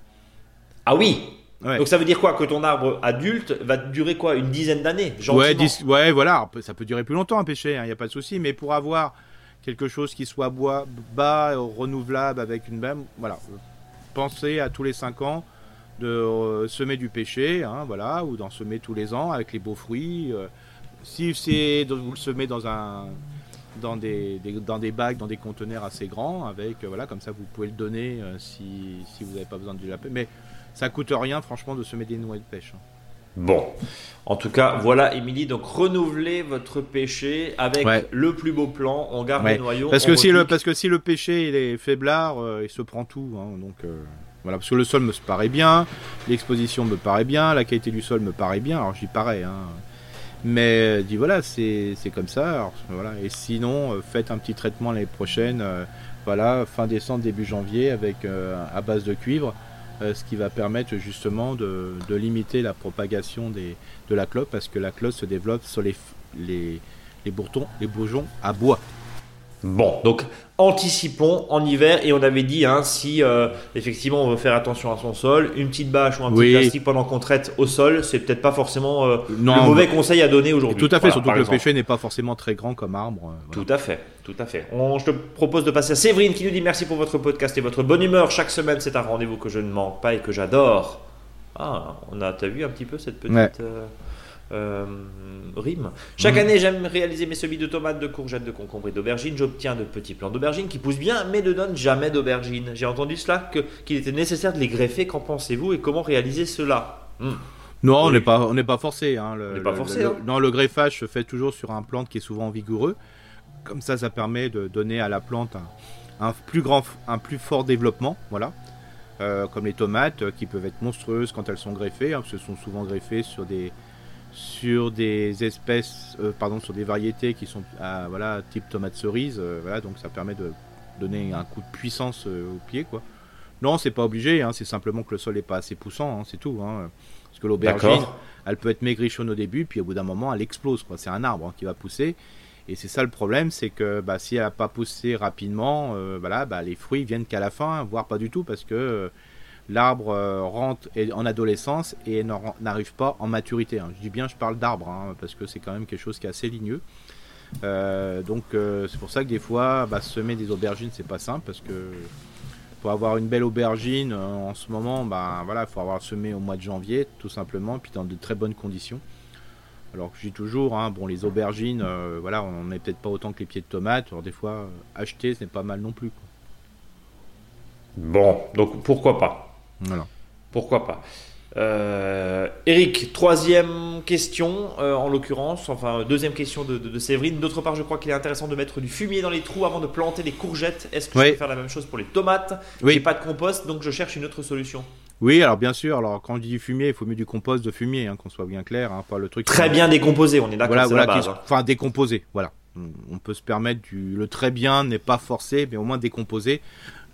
Ah oui? Donc ça veut dire quoi Que ton arbre adulte va durer quoi Une dizaine d'années ouais, ouais, voilà. Ça peut durer plus longtemps un pêcher, il hein, n'y a pas de souci. Mais pour avoir quelque chose qui soit bois, bas, renouvelable avec une même, voilà. Pensez à tous les 5 ans de euh, semer du pêcher, hein, voilà, ou d'en semer tous les ans avec les beaux fruits. Euh. si c'est vous le semez dans un dans des, dans des bacs, dans des conteneurs assez grands, avec euh, voilà, comme ça vous pouvez le donner si, si vous n'avez pas besoin de la Mais ça coûte rien, franchement, de semer des noix de pêche. Hein. Bon, en tout cas, voilà, Émilie. Donc, renouvelez votre pêcher avec le plus beau plan. On garde les noyaux. Parce que, si le, parce que si le pêcher il est faiblard, euh, il se prend tout. Hein. donc, euh, voilà, parce que le sol me paraît bien, l'exposition me paraît bien, la qualité du sol me paraît bien. Alors, j'y parais. Hein. Mais, euh, dis voilà, c'est comme ça. voilà. Et sinon, faites un petit traitement l'année prochaine. voilà, fin décembre, début janvier, avec à base de cuivre. Euh, ce qui va permettre justement de, limiter la propagation de la clope parce que la clope se développe sur les, les, les, bourtons, les bourgeons à bois. Bon, donc anticipons en hiver et on avait dit hein, si euh, effectivement on veut faire attention à son sol, une petite bâche ou un petit plastique pendant qu'on traite au sol, c'est peut-être pas forcément euh, le mauvais conseil à donner aujourd'hui. Tout à fait, surtout que le pêcher n'est pas forcément très grand comme arbre. Euh, tout à fait, tout à fait. je te propose de passer à Séverine qui nous dit merci pour votre podcast et votre bonne humeur chaque semaine. C'est un rendez-vous que je ne manque pas et que j'adore. Ah, on a, t'as vu un petit peu cette petite. Euh, rime. Chaque mm. année, j'aime réaliser mes semis de tomates, de courgettes, de concombres et d'aubergines. J'obtiens de petits plants d'aubergines qui poussent bien, mais ne donnent jamais d'aubergines. J'ai entendu cela qu'il était nécessaire de les greffer. Qu'en pensez-vous et comment réaliser cela? Mm. Non, on n'est pas, on n'est pas forcé. Hein, le, pas forcé. Le, hein. Non, le greffage se fait toujours sur un plante qui est souvent vigoureux. Comme ça, ça permet de donner à la plante un, plus grand, un plus fort développement. Voilà. Euh, comme les tomates euh, qui peuvent être monstrueuses quand elles sont greffées, hein, parce qu'elles sont souvent greffées sur des, sur des espèces, euh, pardon, sur des variétés qui sont ah, voilà, type tomate cerise. Euh, voilà, donc ça permet de donner un coup de puissance euh, au pied. Quoi. Non, c'est pas obligé, hein, c'est simplement que le sol n'est pas assez poussant, hein, c'est tout. Hein. parce que l'aubergine, elle peut être maigrichonne au début, puis au bout d'un moment, elle explose. C'est un arbre qui va pousser. Et c'est ça le problème, c'est que bah, si elle n'a pas poussé rapidement, voilà, bah, les fruits viennent qu'à la fin, voire pas du tout, parce que l'arbre euh, rentre en adolescence et n'arrive pas en maturité. Hein. Je dis bien, je parle d'arbre, hein, parce que c'est quand même quelque chose qui est assez ligneux. Euh, donc euh, c'est pour ça que des fois, bah, semer des aubergines, c'est pas simple, parce que pour avoir une belle aubergine en ce moment, bah, voilà, il faut avoir semé au mois de janvier, tout simplement, puis dans de très bonnes conditions. Alors que je dis toujours, hein, bon, les aubergines, euh, voilà, on n'en met peut-être pas autant que les pieds de tomates. Alors des fois, acheter, c'est pas mal non plus. Bon, donc pourquoi pas? Voilà. Pourquoi pas Euh, Eric, troisième question euh, en l'occurrence, enfin deuxième question de, de- de Séverine. D'autre part, je crois qu'il est intéressant de mettre du fumier dans les trous avant de planter des courgettes. Est-ce que Oui. je peux faire la même chose pour les tomates Oui. J'ai pas de compost, donc je cherche une autre solution. Oui, alors bien sûr, alors quand je dis du fumier, il faut mieux du compost de fumier, hein, qu'on soit bien clair, hein, pas le truc. Très bien décomposé, on est d'accord, Voilà, voilà, base. hein. enfin décomposé, voilà. On- peut se permettre du. Le très bien n'est pas forcé, mais au moins décomposé,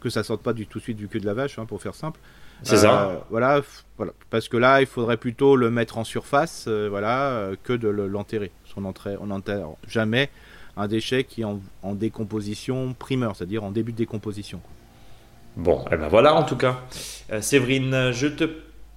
que ça sorte pas du tout de suite du cul de la vache, pour faire simple. C'est ça. Euh, Voilà, voilà, parce que là, il faudrait plutôt le mettre en surface, euh, voilà, euh, que de le- l'enterrer. On n'enterre jamais un déchet qui est en, en décomposition primeur, c'est-à-dire en début de décomposition. Bon, et ben voilà en tout cas. Euh, Séverine, je te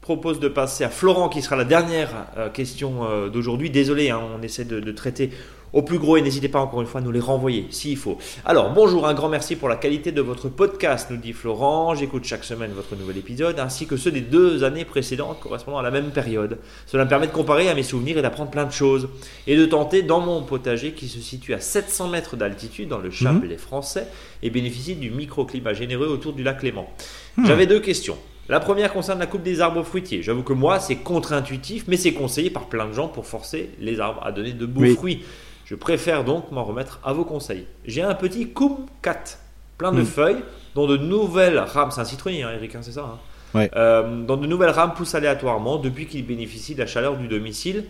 propose de passer à Florent qui sera la dernière euh, question euh, d'aujourd'hui. Désolé, hein, on essaie de, de traiter au plus gros et n'hésitez pas encore une fois à nous les renvoyer s'il faut. Alors, bonjour, un grand merci pour la qualité de votre podcast, nous dit Florent. J'écoute chaque semaine votre nouvel épisode ainsi que ceux des deux années précédentes correspondant à la même période. Cela me permet de comparer à mes souvenirs et d'apprendre plein de choses et de tenter dans mon potager qui se situe à 700 mètres d'altitude dans le Chablais français et bénéficie du microclimat généreux autour du lac Léman. J'avais deux questions. La première concerne la coupe des arbres fruitiers. J'avoue que moi, c'est contre-intuitif, mais c'est conseillé par plein de gens pour forcer les arbres à donner de beaux Oui. fruits. Je préfère donc m'en remettre à vos conseils. J'ai un petit Kumquat, plein de Hmm. feuilles, dont de nouvelles rames. C'est un citronnier, hein, Eric, hein, c'est ça hein Ouais. Euh, Dont de nouvelles rames poussent aléatoirement depuis qu'il bénéficie de la chaleur du domicile.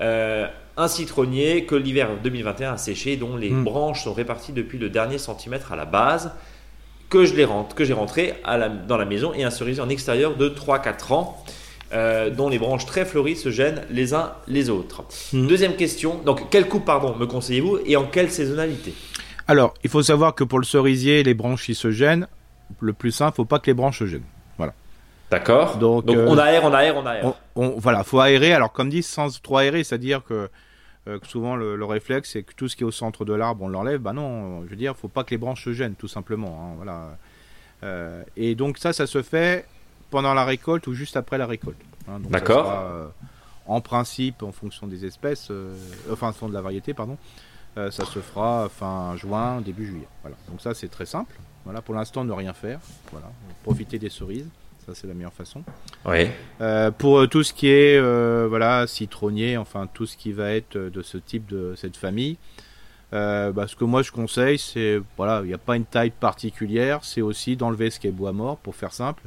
Euh, un citronnier que l'hiver 2021 a séché, dont les Hmm. branches sont réparties depuis le dernier centimètre à la base que j'ai rentré à la- dans la maison et un cerisier en extérieur de 3-4 ans. Euh, dont les branches très fleuries se gênent les uns les autres. Mhm. Deuxième question, donc quelle coupe pardon me conseillez-vous et en quelle saisonnalité? Alors, il faut savoir que pour le cerisier, les branches qui se gênent, le plus simple, faut pas que les branches se gênent. D'accord Donc, Donc euh, on aère, on aère, on aère. On, on- voilà, faut aérer. Alors, comme dit, sans trop aérer, c'est-à-dire que, euh, que souvent le, le réflexe, c'est que tout ce qui est au centre de l'arbre, on l'enlève. Bah non, je veux dire, faut pas que les branches se gênent, tout simplement. hein, voilà. Euh, et donc ça, ça se fait pendant la récolte ou juste après la récolte. hein. D'accord. euh, en principe, en fonction des espèces, euh, enfin, en fonction de la variété, pardon, euh, ça se fera fin juin, début juillet. Voilà. Donc ça, c'est très simple. Voilà. Pour l'instant, ne rien faire. Voilà. Profiter des cerises. Ça, c'est la meilleure façon. Oui. Pour tout ce qui est voilà citronnier, enfin tout ce qui va être de ce type de cette famille, euh, bah, ce que moi je conseille, c'est voilà, il n'y a pas une taille particulière, c'est aussi d'enlever ce qui est bois mort pour faire simple,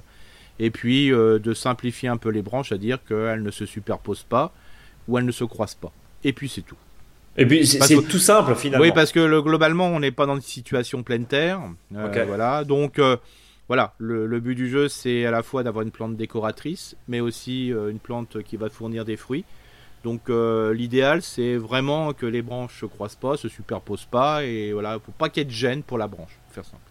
et puis euh, de simplifier un peu les branches, à dire qu'elles ne se superposent pas ou elles ne se croisent pas. Et puis c'est tout. Et puis c'est que- tout simple finalement. Oui, parce que le- globalement, on n'est pas dans une situation pleine terre. Euh. Voilà, donc euh, voilà, le, le but du jeu, c'est à la fois d'avoir une plante décoratrice, mais aussi euh, une plante qui va fournir des fruits. Donc l'idéal, c'est vraiment que les branches se croisent pas, se superposent pas, et voilà, faut pas qu'il y ait de gêne pour la branche. Faut Faire simple.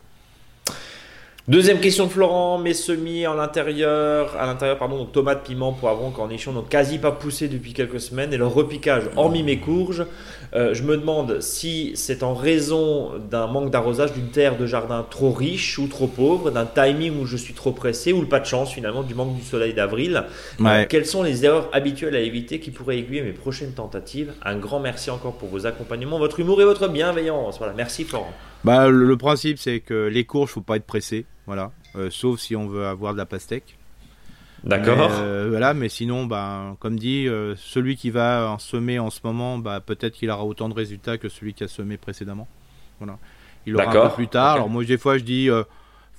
Deuxième question de Florent, mes semis en l'intérieur, à l'intérieur pardon, donc tomates, piments, poivrons, cornichons n'ont quasi pas poussé depuis quelques semaines et leur repiquage, hormis mes courges, euh, je me demande si c'est en raison d'un manque d'arrosage, d'une terre de jardin trop riche ou trop pauvre, d'un timing où je suis trop pressé ou le pas de chance finalement du manque du soleil d'avril. Ouais. Euh, quelles sont les erreurs habituelles à éviter qui pourraient aiguiller mes prochaines tentatives? Un grand merci encore pour vos accompagnements, votre humour et votre bienveillance. Voilà, merci Florent. Bah, le, le principe, c'est que les courges, faut pas être pressé, voilà, Euh, sauf si on veut avoir de la pastèque. D'accord Mais, euh, voilà, mais sinon, bah, comme dit, euh, celui qui va en semer en ce moment, bah, peut-être qu'il aura autant de résultats que celui qui a semé précédemment. Voilà. Il aura un peu plus tard. Alors moi, des fois, je dis,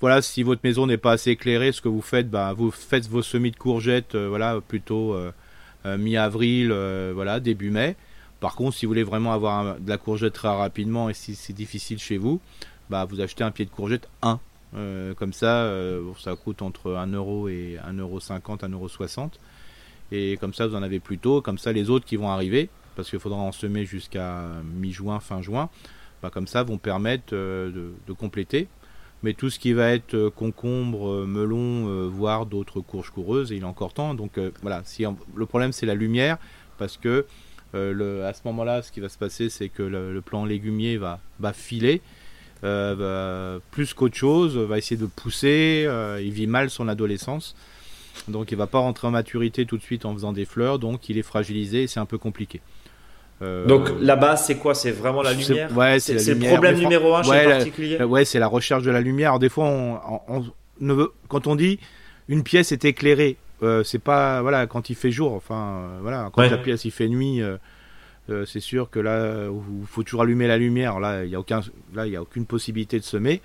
voilà, si votre maison n'est pas assez éclairée, ce que vous faites, bah, vous faites vos semis de courgettes, voilà, plutôt mi-avril, voilà, début mai. Par contre, si vous voulez vraiment avoir un- de la courgette très rapidement et si c'est difficile chez vous, bah, vous achetez un pied de courgette 1. Euh, comme ça, euh, ça coûte entre 1 euro et 1,50€, 1,60€. Et comme ça, vous en avez plus tôt. Comme ça, les autres qui vont arriver, parce qu'il faudra en semer jusqu'à mi-juin, fin juin, bah, comme ça, vont permettre euh, de, compléter. Mais tout ce qui va être concombre, melon, voire d'autres courges coureuses, il est encore temps. Donc voilà, si le problème c'est la lumière, parce que à ce moment-là, ce qui va se passer, c'est que le, plant légumier va filer, euh, va- plus qu'autre chose, va essayer de pousser, euh, il vit mal son adolescence, donc il va pas rentrer en maturité tout de suite en faisant des fleurs, donc il est fragilisé et c'est un peu compliqué. Euh, Donc la base, c'est quoi? C'est vraiment la lumière? Ouais, c'est le problème numéro un chez particulier? Ouais, c'est la recherche de la lumière. Alors, des fois, on, veut, quand on dit une pièce est éclairée, c'est pas voilà quand il fait jour. Enfin, voilà, quand la pièce il fait nuit. C'est sûr que là, il faut toujours allumer la lumière. Là, il n'y a a aucune possibilité de semer.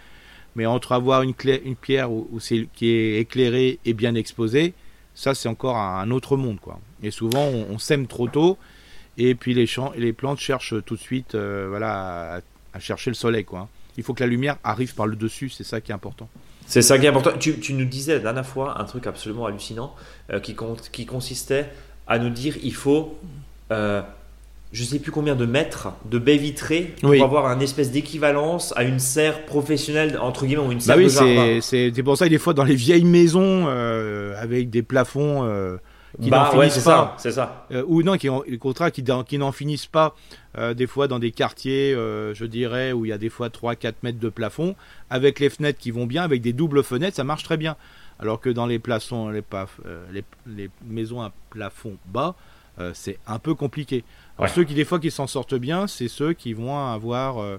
Mais entre avoir une, une pierre où, qui est éclairée et bien exposée, ça c'est encore un, autre monde, quoi. Et souvent, on sème trop tôt et puis les, champs, les plantes cherchent tout de suite euh, voilà, à, chercher le soleil. Quoi. Il faut que la lumière arrive par le dessus, c'est ça qui est important. C'est ça qui est important. Tu, nous disais la dernière fois un truc absolument hallucinant euh, qui, consistait à nous dire il faut euh, je sais plus combien de mètres de baies vitrées pour avoir un espèce d'équivalence à une serre professionnelle entre guillemets ou une serre bah oui, C'est pour ça que des fois dans les vieilles maisons avec des plafonds qui bah, n'en finissent pas. C'est ça. Euh, ou non, qui, contrat, qui, qui n'en finissent pas, euh, des fois dans des quartiers, euh, je dirais, où il y a des fois 3-4 mètres de plafond, avec les fenêtres qui vont bien, avec des doubles fenêtres, ça marche très bien. Alors que dans les, plaçons, les, les, les maisons à plafond bas, c'est un peu compliqué. Alors ceux qui des fois qui s'en sortent bien, c'est ceux qui vont avoir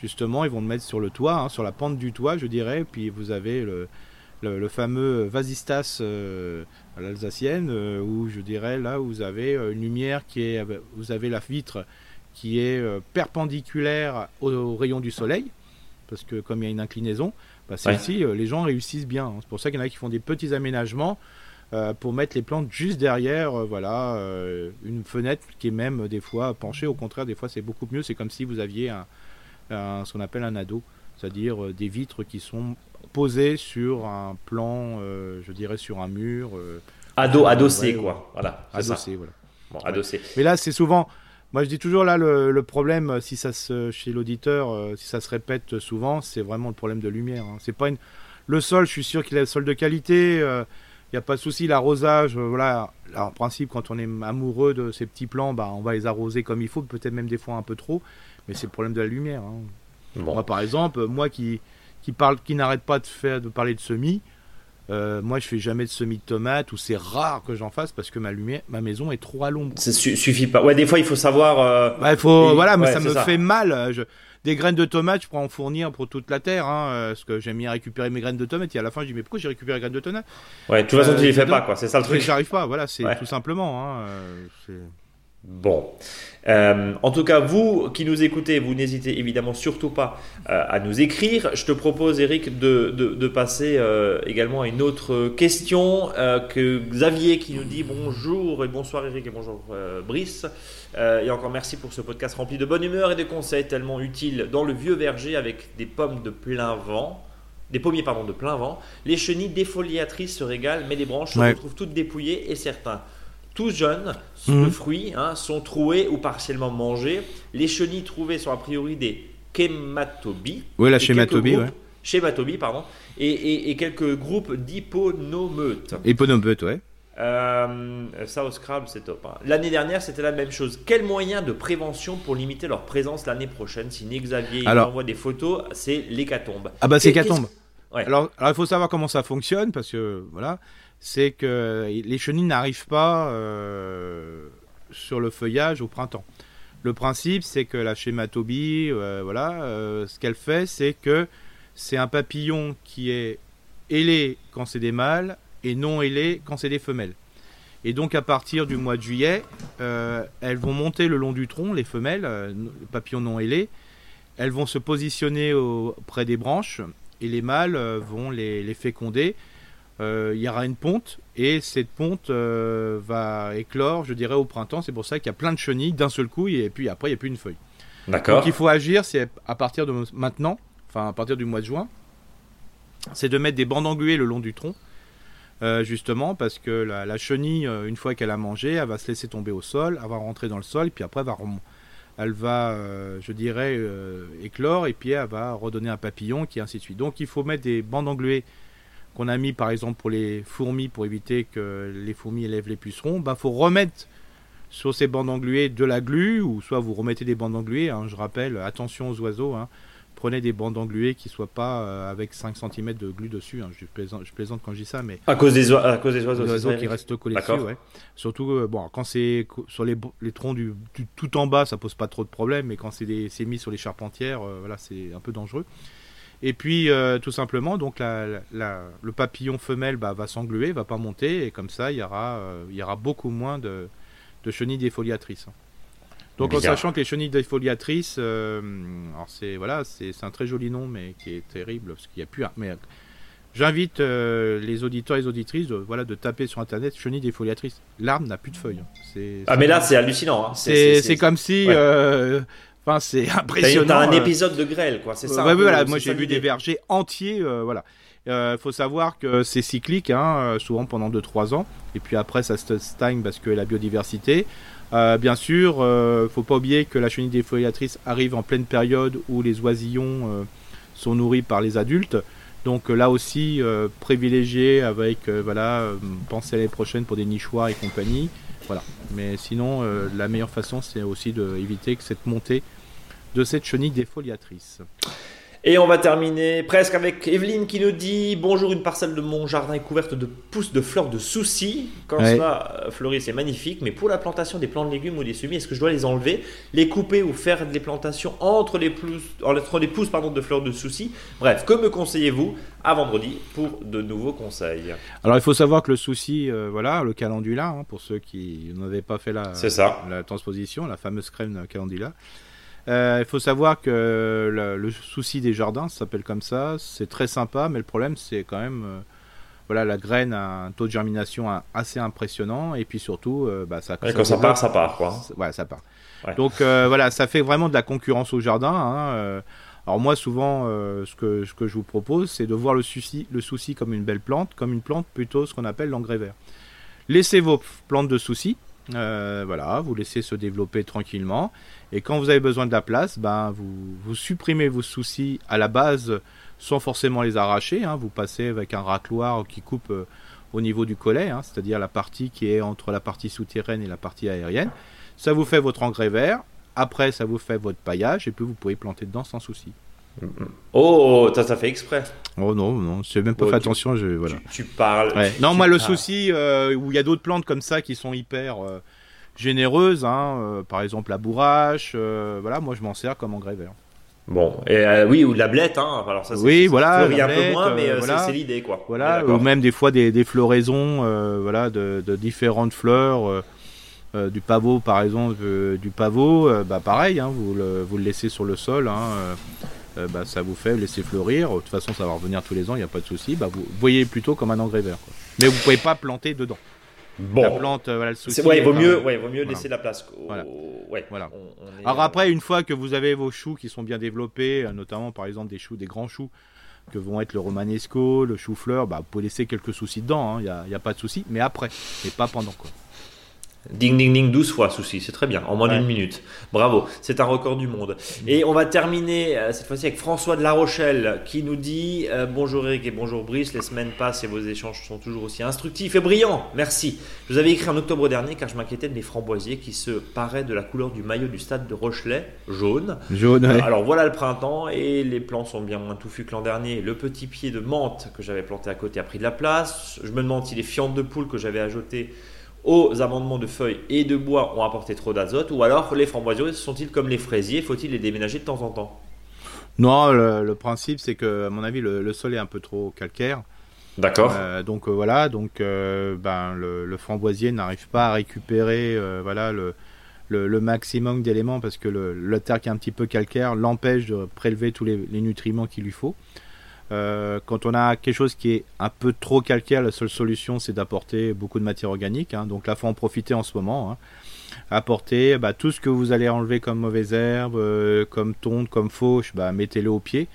justement, ils vont le mettre sur le toit, hein, sur la pente du toit, je dirais, puis vous avez le, le, fameux Vasistas euh, à l'Alsacienne, euh, où je dirais là vous avez euh, une lumière qui est, vous avez la vitre qui est perpendiculaire au, rayon du soleil, parce que comme il y a une inclinaison, bah, celle-ci, les gens réussissent bien. C'est pour ça qu'il y en a qui font des petits aménagements pour mettre les plantes juste derrière, voilà, une fenêtre qui est même des fois penchée. Au contraire, des fois c'est beaucoup mieux. C'est comme si vous aviez un, ce qu'on appelle un ado, c'est-à-dire des vitres qui sont posé sur un plan, euh, je dirais sur un mur. Euh, Ado, adossé, quoi. Voilà. Adossé, voilà. Bon, adossé. Mais là, c'est souvent. Moi, je dis toujours là, le, problème, si ça se, chez l'auditeur, euh, si ça se répète souvent, c'est vraiment le problème de lumière. Hein. C'est pas une... Le sol, je suis sûr qu'il a le sol de qualité. N'y a pas de souci. L'arrosage, voilà. en principe, quand on est amoureux de ces petits plants, bah, on va les arroser comme il faut, peut-être même des fois un peu trop. Mais c'est le problème de la lumière. Hein. Moi, par exemple, moi qui, qui, parle, qui n'arrête pas de, faire, de parler de semis. Euh, moi, je fais jamais de semis de tomates ou c'est rare que j'en fasse parce que ma lumière, ma maison est trop à l'ombre. Ça suffit pas. Ouais, des fois, il faut savoir. Euh... il faut, voilà, mais ça me fait mal. Des graines de tomates, je pourrais en fournir pour toute la terre, hein, euh, parce que j'aime bien récupérer mes graines de tomates. Et à la fin, je dis mais pourquoi j'ai récupéré les graines de tomates? Ouais, de toute façon, tu les fais pas, quoi. C'est ça le truc. J'arrive pas. Voilà, c'est tout simplement. Hein, Bon. Euh, en tout cas, vous qui nous écoutez, vous n'hésitez évidemment surtout pas euh, à nous écrire. Je te propose, Eric, de, passer euh, également à une autre question que Xavier qui nous dit bonjour et bonsoir Eric et bonjour Brice. et encore merci pour ce podcast rempli de bonne humeur et de conseils tellement utiles dans le vieux verger avec des pommes de plein vent. Des pommiers pardon, de plein vent. Les chenilles défoliatrices se régalent, mais les branches se retrouvent toutes dépouillées et certains tous jeunes, mhm. fruits hein, sont troués ou partiellement mangés. Les chenilles trouvées sont a priori des chématobies. Oui, la chématobie, ouais. Chématobie, pardon. Et, quelques groupes d'hyponomeutes. Hyponomeutes, ouais. Euh, ça au Scrabble, c'est top. Hein. L'année dernière, c'était la même chose. Quel moyen de prévention pour limiter leur présence l'année prochaine? Si Xavier alors, envoie des photos, c'est l'hécatombe. Ah bah c'est l'hécatombe. Alors, alors, il faut savoir comment ça fonctionne parce que voilà, c'est que les chenilles n'arrivent pas euh, sur le feuillage au printemps. Le principe, c'est que la schématobie, euh, voilà, euh, ce qu'elle fait, c'est que c'est un papillon qui est ailé quand c'est des mâles et non ailé quand c'est des femelles. Et donc à partir du mois de juillet, elles vont monter le long du tronc, les femelles, les papillons non ailés, elles vont se positionner auprès des branches et les mâles vont les féconder euh, il y aura une ponte et cette ponte euh, va éclore, je dirais, au printemps. C'est pour ça qu'il y a plein de chenilles d'un seul coup et puis après il n'y a plus une feuille. D'accord. Donc il faut agir, c'est à partir de maintenant, enfin à partir du mois de juin, c'est de mettre des bandes engluées le long du tronc. Euh, justement parce que la, chenille, une fois qu'elle a mangé, elle va se laisser tomber au sol, elle va rentrer dans le sol, puis après elle va, elle va je dirais, éclore, et puis elle va redonner un papillon, qui ainsi de suite. Donc il faut mettre des bandes engluées qu'on a mis par exemple pour les fourmis pour éviter que les fourmis élèvent les pucerons, bah faut remettre sur ces bandes engluées de la glu ou soit vous remettez des bandes engluées. Hein, je rappelle, attention aux oiseaux. Hein, prenez des bandes engluées qui soient pas avec 5 cm de glu dessus. Hein. Je, plaisante, je, plaisante, quand je dis ça, mais à cause des, à cause des oiseaux, oiseaux qui restent collés dessus. Ouais. Surtout bon, quand c'est sur les, les troncs du, tout en bas, ça pose pas trop de problème, mais quand c'est mis sur les charpentières, voilà, c'est un peu dangereux. Et puis, euh, tout simplement, donc le papillon femelle bah, va s'engluer, va pas monter, et comme ça, il y aura, euh, il y aura beaucoup moins de, chenilles défoliatrices. Donc, en sachant que les chenilles défoliatrices, euh, c'est voilà, c'est un très joli nom, mais qui est terrible parce qu'il n'y a plus. Un, mais j'invite les auditeurs et les auditrices, de, voilà, de taper sur internet chenilles défoliatrices. L'arbre n'a plus de feuilles. Ah, mais là, c'est hallucinant. Hein. C'est comme si Enfin, c'est impressionnant. T'as un euh. épisode de grêle, quoi. C'est ça. Ouais, voilà. Moi, j'ai vu des vergers entiers. Euh, voilà. Il euh, faut savoir que c'est cyclique, hein, souvent pendant 2-3 ans, et puis après ça se stagne parce que la biodiversité. bien sûr, ne faut pas oublier que la chenille défoliatrice arrive en pleine période où les oisillons sont nourris par les adultes. Donc là aussi, privilégié avec, voilà, penser à l'année prochaine pour des nichoirs et compagnie. Voilà. Mais sinon, la meilleure façon, c'est aussi d'éviter que cette montée de cette chenille défoliatrice. Et on va terminer presque avec Evelyne qui nous dit Bonjour, une parcelle de mon jardin est couverte de pousses de fleurs de soucis. Quand cela euh, fleurit, c'est magnifique. Mais pour la plantation des plants de légumes ou des semis, est-ce que je dois les enlever, les couper ou faire des plantations entre les pousses, entre les pousses pardon, de fleurs de soucis Bref, que me conseillez-vous à vendredi pour de nouveaux conseils? Alors il faut savoir que le souci, euh, voilà, le calendula, hein, pour ceux qui n'avaient pas fait la, la transposition, la fameuse crème calendula. Euh, il faut savoir que le, souci des jardins, ça s'appelle comme ça, c'est très sympa, mais le problème c'est quand même, euh, voilà, la graine a un taux de germination assez impressionnant, et puis surtout, euh, bah, ça, quand ça part, ça part, quoi. Ouais, ça part. Donc voilà, ça fait vraiment de la concurrence au jardin. Hein, alors moi, souvent, ce que, ce, que, je vous propose, c'est de voir le souci, le souci comme une belle plante, comme une plante plutôt ce qu'on appelle l'engrais vert. Laissez vos plantes de souci, voilà, vous laissez se développer tranquillement. Et quand vous avez besoin de la place, ben, vous, vous supprimez vos soucis à la base sans forcément les arracher. Hein. Vous passez avec un racloir qui coupe euh, au niveau du collet, hein, c'est-à-dire la partie qui est entre la partie souterraine et la partie aérienne. Ça vous fait votre engrais vert. Après, ça vous fait votre paillage et puis vous pouvez planter dedans sans souci. Oh, ça, ça fait exprès. Oh non, non, j'ai même pas oh, fait attention. Je, voilà. tu, parles. Non, moi, le souci euh, où il y a d'autres plantes comme ça qui sont hyper. Euh, généreuse, hein, euh, par exemple la bourrache, euh, voilà, moi je m'en sers comme engrais vert. Bon, et euh, oui, ou de la blette, hein. Alors ça, oui, voilà, un peu moins, mais c'est l'idée, quoi. Voilà, ou même des fois des, des floraisons, voilà, de, de, différentes fleurs, du pavot, par exemple, du pavot, bah pareil, hein, vous, le, vous le laissez sur le sol, hein, bah, ça vous fait laisser fleurir. De toute façon, ça va revenir tous les ans, il n'y a pas de souci. Bah, vous voyez plutôt comme un engrais vert, quoi. Mais vous pouvez pas planter dedans. Bon. La plante, voilà le souci. Ouais, il vaut mieux, ouais, vaut mieux laisser la place. Voilà. Ouais, voilà. Alors après, une fois que vous avez vos choux qui sont bien développés, euh, notamment par exemple des choux, des grands choux, que vont être le romanesco, le chou-fleur, bah, vous pouvez laisser quelques soucis dedans, il hein, n'y a, a, pas de souci, mais après, et pas pendant quoi. Ding ding ding 12 fois souci, c'est très bien, en moins d'une minute. Bravo, c'est un record du monde. Et on va terminer euh, cette fois-ci avec François de La Rochelle qui nous dit euh, Bonjour Eric et bonjour Brice, les semaines passent et vos échanges sont toujours aussi instructifs et brillants. Merci. Je vous avais écrit en octobre dernier car je m'inquiétais de mes framboisiers qui se paraient de la couleur du maillot du stade de Rochelet, jaune. Jaune, Alors voilà le printemps et les plants sont bien moins touffus que l'an dernier. Le petit pied de menthe que j'avais planté à côté a pris de la place. Je me demande si les fientes de poule que j'avais ajoutées aux amendements de feuilles et de bois ont apporté trop d'azote Ou alors les framboisiers sont-ils comme les fraisiers? Faut-il les déménager de temps en temps? Non, le, principe c'est que, à mon avis, le, sol est un peu trop calcaire. D'accord. Euh, donc euh, voilà, donc euh, ben, le, framboisier n'arrive pas à récupérer voilà, le, le, maximum d'éléments parce que le, terre qui est un petit peu calcaire l'empêche de prélever tous les, les nutriments qu'il lui faut. Euh, quand on a quelque chose qui est un peu trop calcaire, la seule solution c'est d'apporter beaucoup de matière organique. Hein. donc là, faut en profiter en ce moment. Hein. Apporter bah, tout ce que vous allez enlever comme mauvaises herbes, euh, comme tonte, comme fauche, bah, mettez-le au pied.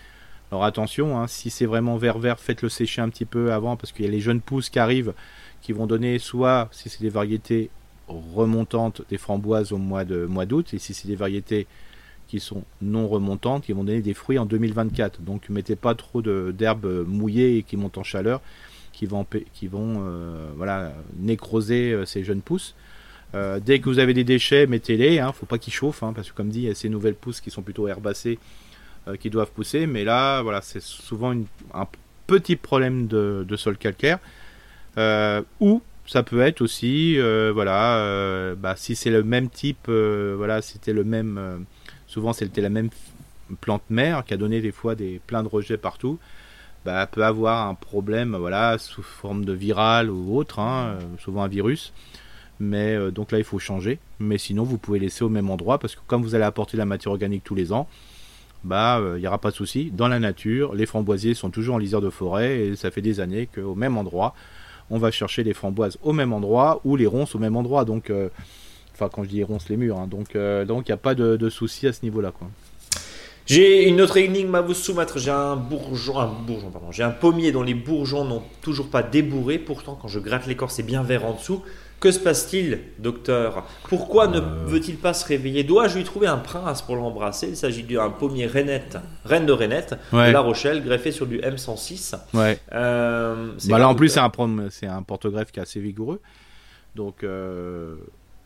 Alors attention, hein, si c'est vraiment vert vert, faites-le sécher un petit peu avant parce qu'il y a les jeunes pousses qui arrivent qui vont donner soit, si c'est des variétés remontantes, des framboises au mois de mois d'août, et si c'est des variétés qui sont non remontantes, qui vont donner des fruits en 2024. Donc mettez pas trop d'herbes mouillées et qui montent en chaleur, qui vont, euh, voilà, nécroser euh, ces jeunes pousses. Euh, dès que vous avez des déchets, mettez-les, hein, faut pas qu'ils chauffent, hein, parce que comme dit, il y a ces nouvelles pousses qui sont plutôt herbacées, qui doivent pousser. Mais là, voilà, c'est souvent un petit problème de, sol calcaire. ou ça peut être aussi, voilà, bah, si c'est le même type, voilà, c'était le même, souvent c'était la même plante mère qui a donné des fois des plein de rejets partout. Bah, peut avoir un problème voilà, sous forme de viral ou autre, hein, euh, souvent un virus. Mais euh, donc là, il faut changer. Mais sinon, vous pouvez laisser au même endroit parce que comme vous allez apporter de la matière organique tous les ans, bah, euh, il n'y aura pas de souci. Dans la nature, les framboisiers sont toujours en lisière de forêt et ça fait des années qu'au même endroit, on va chercher les framboises au même endroit ou les ronces au même endroit. Donc, enfin, quand je dis ronces, les murs. Hein. donc, donc, il n'y a pas de, de souci à ce niveau-là, quoi. J'ai une autre énigme à vous soumettre. J'ai un bourgeon, un bourgeon, pardon. J'ai un pommier dont les bourgeons n'ont toujours pas débourré. Pourtant, quand je gratte l'écorce, c'est bien vert en dessous. Que se passe-t-il, docteur? Pourquoi ne euh. veut-il pas se réveiller? Dois-je lui trouver un prince pour l'embrasser? Il s'agit d'un pommier Renette, reine de Renette, de La Rochelle, greffé sur du M106. Ouais. Euh, bah là, en plus, c'est un, c'est un porte-greffe qui est assez vigoureux. Donc, euh,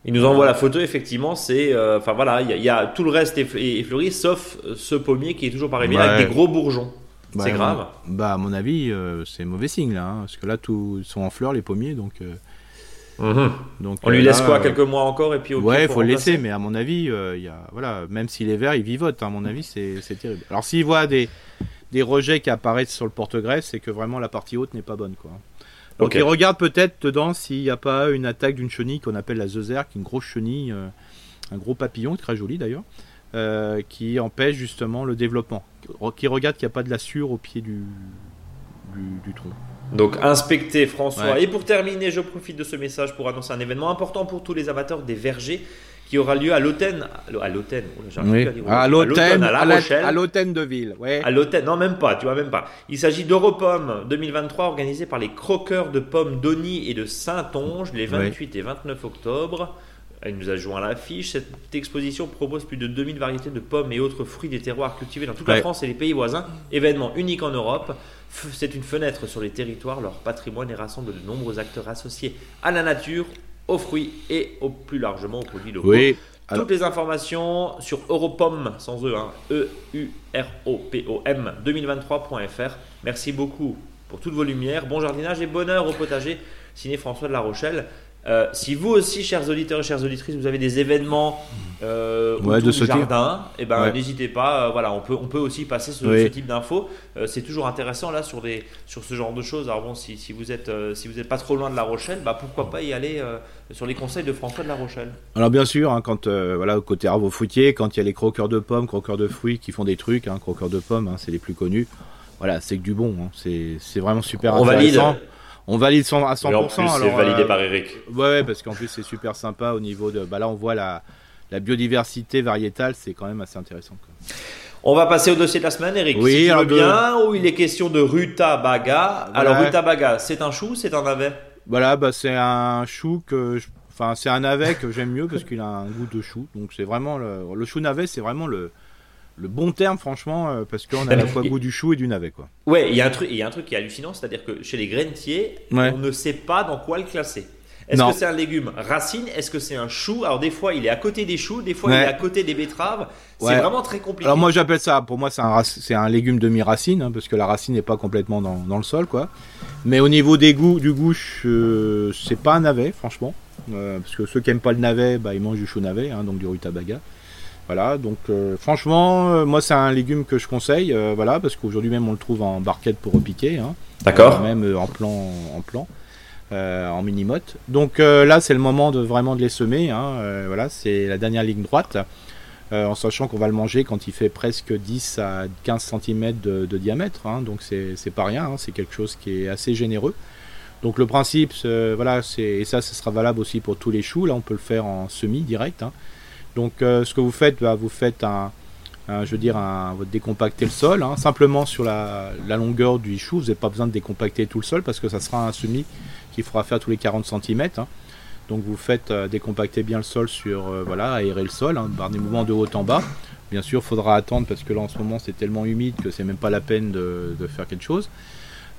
il nous envoie la photo, effectivement, c'est. Euh, enfin voilà, il y, a tout le reste est, fleuri, sauf ce pommier qui est toujours pas réveillé avec des gros bourgeons. c'est grave. Bah, à mon avis, euh, c'est mauvais signe là, hein, parce que là, tout sont en fleurs les pommiers, donc. Euh, mhm. donc On lui laisse quoi, quelques mois encore et puis. ouais, il faut le laisser, mais à mon avis, il y a, voilà, même s'il est vert, il vivote. Hein, à mon avis, c'est terrible. Alors s'il voit des des rejets qui apparaissent sur le porte-greffe, c'est que vraiment la partie haute n'est pas bonne, quoi. Donc il regarde peut-être dedans s'il n'y a pas une attaque d'une chenille qu'on appelle la Zezer, qui est une grosse chenille, euh, un gros papillon, très joli d'ailleurs, euh, qui empêche justement le développement. Qui regarde qu'il n'y a pas de lassure au pied du, du, tronc. Donc inspecter François. Et pour terminer, je profite de ce message pour annoncer un événement important pour tous les amateurs des vergers qui aura lieu à l'Autenne, à l'Autenne, à l'Autenne, à, La Rochelle, à de Ville, à l'Autenne, non même pas, tu vois même pas. Il s'agit d'Europomme 2023 organisé par les croqueurs de pommes d'Oni et de Saint-Onge les 28 et 29 octobre. Il nous a joint l'affiche. Cette exposition propose plus de 2000 variétés de pommes et autres fruits des terroirs cultivés dans toute la France et les pays voisins. Événement unique en Europe. C'est une fenêtre sur les territoires, leur patrimoine et rassemble de nombreux acteurs associés à la nature, aux fruits et au plus largement aux produits locaux. Oui. Toutes les informations sur Europom, sans E, hein, E-U-R-O-P-O-M 2023.fr. Merci beaucoup pour toutes vos lumières. Bon jardinage et bonheur au potager. Signé François de La Rochelle. Euh, si vous aussi, chers auditeurs et chères auditrices, vous avez des événements euh, autour de du jardin, et eh ben, n'hésitez pas. Euh, voilà, on peut, on peut aussi passer ce, type d'infos. Euh, c'est toujours intéressant là sur, des, sur ce genre de choses. Alors bon, si, si vous êtes si vous êtes pas trop loin de La Rochelle, bah, pourquoi pas y aller sur les conseils de François de La Rochelle. Alors bien sûr, hein, quand voilà, côté arbre fruitier, quand il y a les croqueurs de pommes, croqueurs de fruits qui font des trucs, hein, croqueurs de pommes, hein, c'est les plus connus. Voilà, c'est que du bon. c'est vraiment super on intéressant. Valide. On valide à 100%. en plus, c'est validé par Eric. Ouais, parce qu'en plus, c'est super sympa au niveau de. Bah là, on voit la, la biodiversité variétale, c'est quand même assez intéressant. On va passer au dossier de la semaine, Eric. Oui, si bien, où il est question de rutabaga. Alors, rutabaga, c'est un chou, c'est un navet? Voilà, bah, c'est un chou que. Enfin, c'est un navet que j'aime mieux parce qu'il a un goût de chou. Donc, c'est vraiment. Le, le chou navet, c'est vraiment le, le bon terme, franchement, euh, parce qu'on a à la fois *laughs* goût du chou et du navet. Quoi. Ouais, il y, a un truc, il y a un truc qui est hallucinant, c'est-à-dire que chez les grainetiers, on ne sait pas dans quoi le classer. Est-ce que c'est un légume racine? Est-ce que c'est un chou? Alors des fois il est à côté des choux, des fois il est à côté des betteraves. C'est vraiment très compliqué. Alors moi j'appelle ça, pour moi c'est un, c'est un légume demi-racine, hein, parce que la racine n'est pas complètement dans, dans, le sol. quoi. Mais au niveau des goûts, du goût, c'est pas un navet franchement. Euh, parce que ceux qui aiment pas le navet, bah, ils mangent du chou navet, hein, donc du rutabaga. Voilà, donc euh, franchement, euh, moi c'est un légume que je conseille, voilà, parce qu'aujourd'hui même on le trouve en barquette pour repiquer. Hein, D'accord. même en plan, en plan. Euh, en mini-motte. Donc euh, là, c'est le moment de vraiment de les semer. Hein. Euh, voilà, c'est la dernière ligne droite. en sachant qu'on va le manger quand il fait presque 10 à 15 cm de, diamètre. Hein. donc c'est pas rien, c'est quelque chose qui est assez généreux. Donc le principe, voilà, et ça, ce sera valable aussi pour tous les choux. Là, on peut le faire en semi direct. Donc ce que vous faites, bah, vous faites un, je veux dire, un, vous décompacter le sol, simplement sur la, longueur du chou. Vous n'avez pas besoin de décompacter tout le sol parce que ça sera un semi qu'il faudra faire tous les 40 cm. Hein. Donc vous faites euh, décompacter bien le sol sur, euh, voilà, aérer le sol hein, par des mouvements de haut en bas. Bien sûr, il faudra attendre parce que là en ce moment c'est tellement humide que c'est même pas la peine de, faire quelque chose.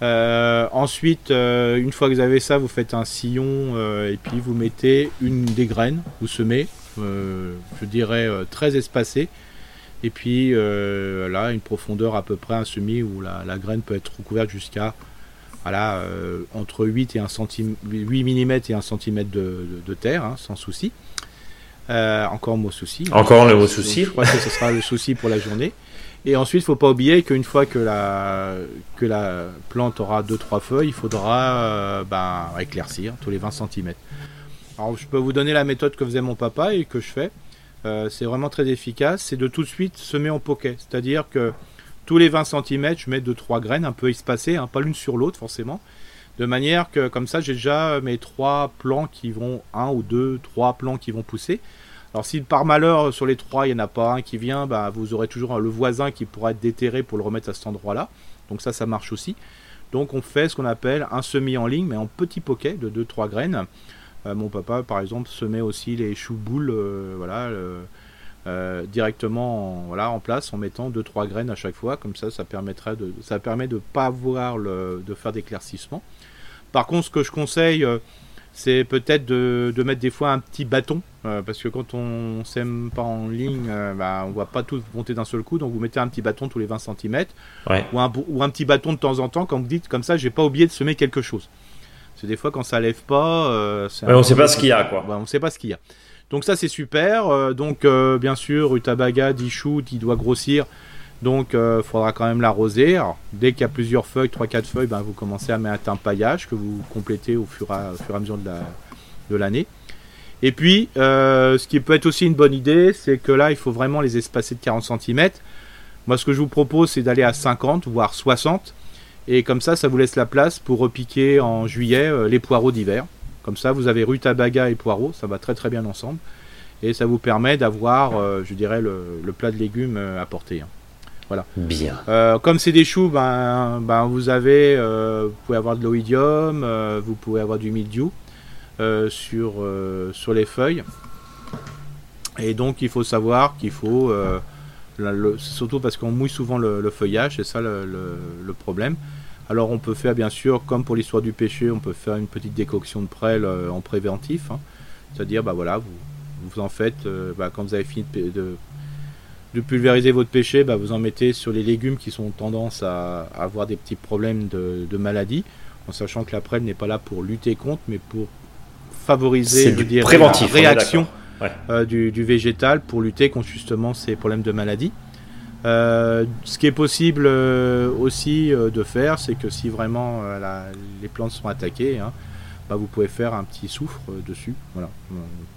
Euh, ensuite, une fois que vous avez ça, vous faites un sillon et puis vous mettez une des graines, vous semez, je dirais très espacé. Et puis là, une profondeur à peu près un semis où la, graine peut être recouverte jusqu'à voilà, entre 8, et 1 cm, 8 mm et 1 cm de, terre, hein, sans souci. encore mot souci. Encore le mot souci. je crois que ce sera le souci pour la journée. Et ensuite, il ne faut pas oublier qu'une fois que la, que la plante aura 2-3 feuilles, il faudra euh, ben, éclaircir tous les 20 cm. Alors, je peux vous donner la méthode que faisait mon papa et que je fais. Euh, c'est vraiment très efficace. C'est de tout de suite semer en poquet. C'est-à-dire que tous les 20 cm, je mets 2-3 graines un peu espacées, hein, pas l'une sur l'autre forcément. De manière que, comme ça, j'ai déjà mes 3 plants qui vont, 1 ou 2, 3 plants qui vont pousser. Alors si par malheur sur les trois il n'y en a pas un qui vient, bah, vous aurez toujours le voisin qui pourra être déterré pour le remettre à cet endroit-là. Donc ça, ça marche aussi. Donc on fait ce qu'on appelle un semis en ligne, mais en petit poquet de 2-3 graines. Euh, mon papa, par exemple, semait aussi les choux boules, euh, voilà, euh, directement en, voilà, en place en mettant 2-3 graines à chaque fois. Comme ça, ça permettrait de, ça permet de pas avoir le, de faire d'éclaircissement. Par contre, ce que je conseille c'est peut-être de, mettre des fois un petit bâton, euh, parce que quand on sème pas en ligne, euh, bah, on voit pas tout monter d'un seul coup, donc vous mettez un petit bâton tous les 20 cm, ou, un, ou, un, petit bâton de temps en temps, quand vous dites comme ça, j'ai pas oublié de semer quelque chose. Des fois quand ça lève pas, euh, on sait pas ce qu'il y a, quoi. on sait pas ce qu'il y a. Donc ça c'est super. donc bien sûr, Utabaga, dit shoot, il doit grossir. Donc il euh, faudra quand même l'arroser. Dès qu'il y a plusieurs feuilles, 3-4 feuilles, ben, vous commencez à mettre un paillage que vous complétez au fur, et à, mesure de l'année. et puis, euh, ce qui peut être aussi une bonne idée, c'est que là, il faut vraiment les espacer de 40 cm. Moi, ce que je vous propose, c'est d'aller à 50, voire 60. Et comme ça, ça vous laisse la place pour repiquer en juillet euh, les poireaux d'hiver. Comme ça, vous avez rutabaga et poireaux, ça va très très bien ensemble. Et ça vous permet d'avoir, je dirais, le, plat de légumes apporté. Hein. Voilà. Bien. Euh, comme c'est des choux, ben, ben vous avez, euh, vous pouvez avoir de l'oïdium, euh, vous pouvez avoir du mildiou sur sur les feuilles. Et donc il faut savoir qu'il faut, surtout parce qu'on mouille souvent le, feuillage, c'est ça le, problème. Alors on peut faire bien sûr, comme pour l'histoire du péché, on peut faire une petite décoction de prêle en préventif. Hein. C'est-à-dire, bah voilà, vous, vous en faites, bah, quand vous avez fini de de pulvériser votre pêcher, bah, vous en mettez sur les légumes qui sont tendance à, avoir des petits problèmes de, maladie, en sachant que la prêle n'est pas là pour lutter contre, mais pour favoriser du préventif, la réaction euh, du, végétal pour lutter contre justement ces problèmes de maladie. Euh, ce qui est possible euh, aussi de faire, c'est que si vraiment les plantes sont attaquées, hein, bah, vous pouvez faire un petit soufre dessus, voilà,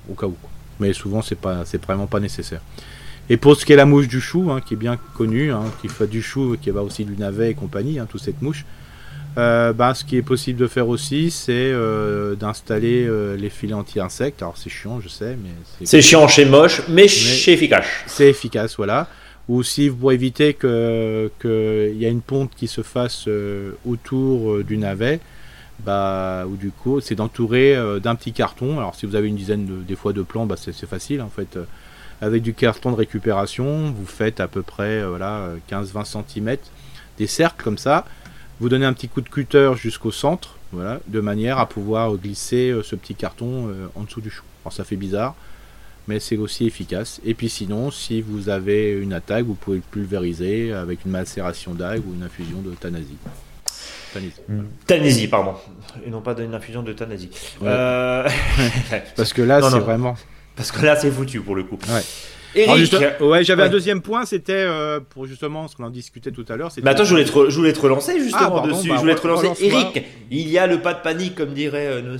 au cas où. Mais souvent, c'est pas, vraiment pas nécessaire. Et pour ce qui est la mouche du chou, hein, qui est bien connue, hein, qui fait du chou, qui va aussi du navet et compagnie, toute cette mouche, euh, bah, ce qui est possible de faire aussi, c'est euh, d'installer euh, les filets anti-insectes. Alors c'est chiant, je sais, mais c'est chiant, chez moche, mais, c'est efficace. C'est efficace, voilà. Ou si pour éviter qu'il y a une ponte qui se fasse autour du navet, bah, ou du coup, c'est d'entourer d'un petit carton. Alors si vous avez une dizaine de, des fois de plants, bah, c'est facile en fait avec du carton de récupération, vous faites à peu près euh, voilà, 15-20 cm des cercles comme ça. Vous donnez un petit coup de cutter jusqu'au centre, voilà, de manière à pouvoir glisser euh, ce petit carton euh, en dessous du chou. Alors ça fait bizarre, mais c'est aussi efficace. Et puis sinon, si vous avez une attaque, vous pouvez le pulvériser avec une macération d'algues ou une infusion de thanasie. Tanasie, pardon. Et non pas d'une infusion de thanasie. *laughs* Parce que là, *laughs* c'est vraiment parce que là, c'est foutu pour le coup. Ouais. Eric, ouais, j'avais un deuxième point, c'était euh, pour justement ce qu'on en discutait tout à l'heure. Mais attends, je voulais, te, je voulais te relancer justement ah, dessus. Bah, je voulais te relancer. Eric, il y a le pas de panique, comme diraient euh,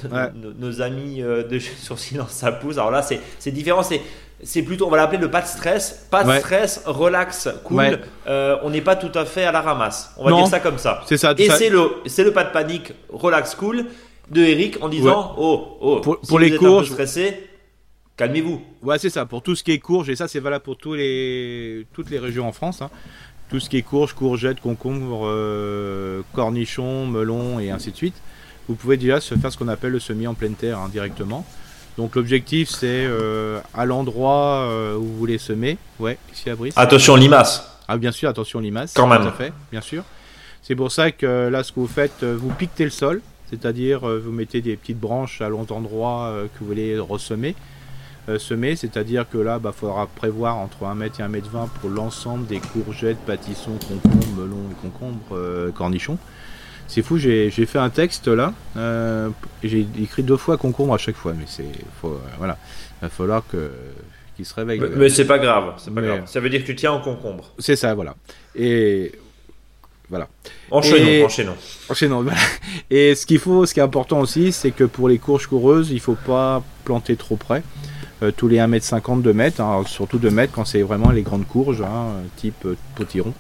nos, amis euh, de *laughs* sur Silence ça pousse. Alors là, c'est différent. C'est c'est plutôt, on va l'appeler le pas de stress. Pas de stress, relax, cool. on n'est pas tout à fait à la ramasse. On va dire ça comme ça. C'est ça. Et c'est le, c'est le pas de panique, relax, cool de Eric en disant, oh, oh, pour, si pour les cours, stressé, Calmez-vous. Ouais, c'est ça. Pour tout ce qui est courge, et ça, c'est valable pour tous les, toutes les régions en France. Hein. Tout ce qui est courge, courgettes, concombres, euh, cornichons, melons et ainsi de suite. Vous pouvez déjà se faire ce qu'on appelle le semis en pleine terre hein, directement. Donc l'objectif, c'est euh, à l'endroit euh, où vous voulez semer. Ouais, ici à Brice? Attention limaces. Ah, bien sûr, attention limaces. Quand même. Tout à fait, bien sûr. C'est pour ça que là, ce que vous faites, vous piquetez le sol. C'est-à-dire, vous mettez des petites branches à l'endroit que vous voulez ressemer. Euh, semer, c'est-à-dire que là, il bah, faudra prévoir entre 1 mètre et 1 mètre 20 pour l'ensemble des courgettes, pâtissons, concombres, melons, concombres, euh, cornichons. C'est fou, j'ai fait un texte là, euh, j'ai écrit deux fois concombre à chaque fois, mais c'est voilà, il va falloir que qu'il se réveille. Mais, c'est pas grave, c'est pas grave. Ça veut dire que tu tiens en concombre. C'est ça, voilà. Et voilà. Enchaînons, enchaînons. Enchaînons, *laughs* voilà. Et ce qu'il faut, ce qui est important aussi, c'est que pour les courges coureuses, il faut pas planter trop près. Euh, tous les 1m50, 2 m, hein, surtout 2 m quand c'est vraiment les grandes courges, hein, type euh, potiron.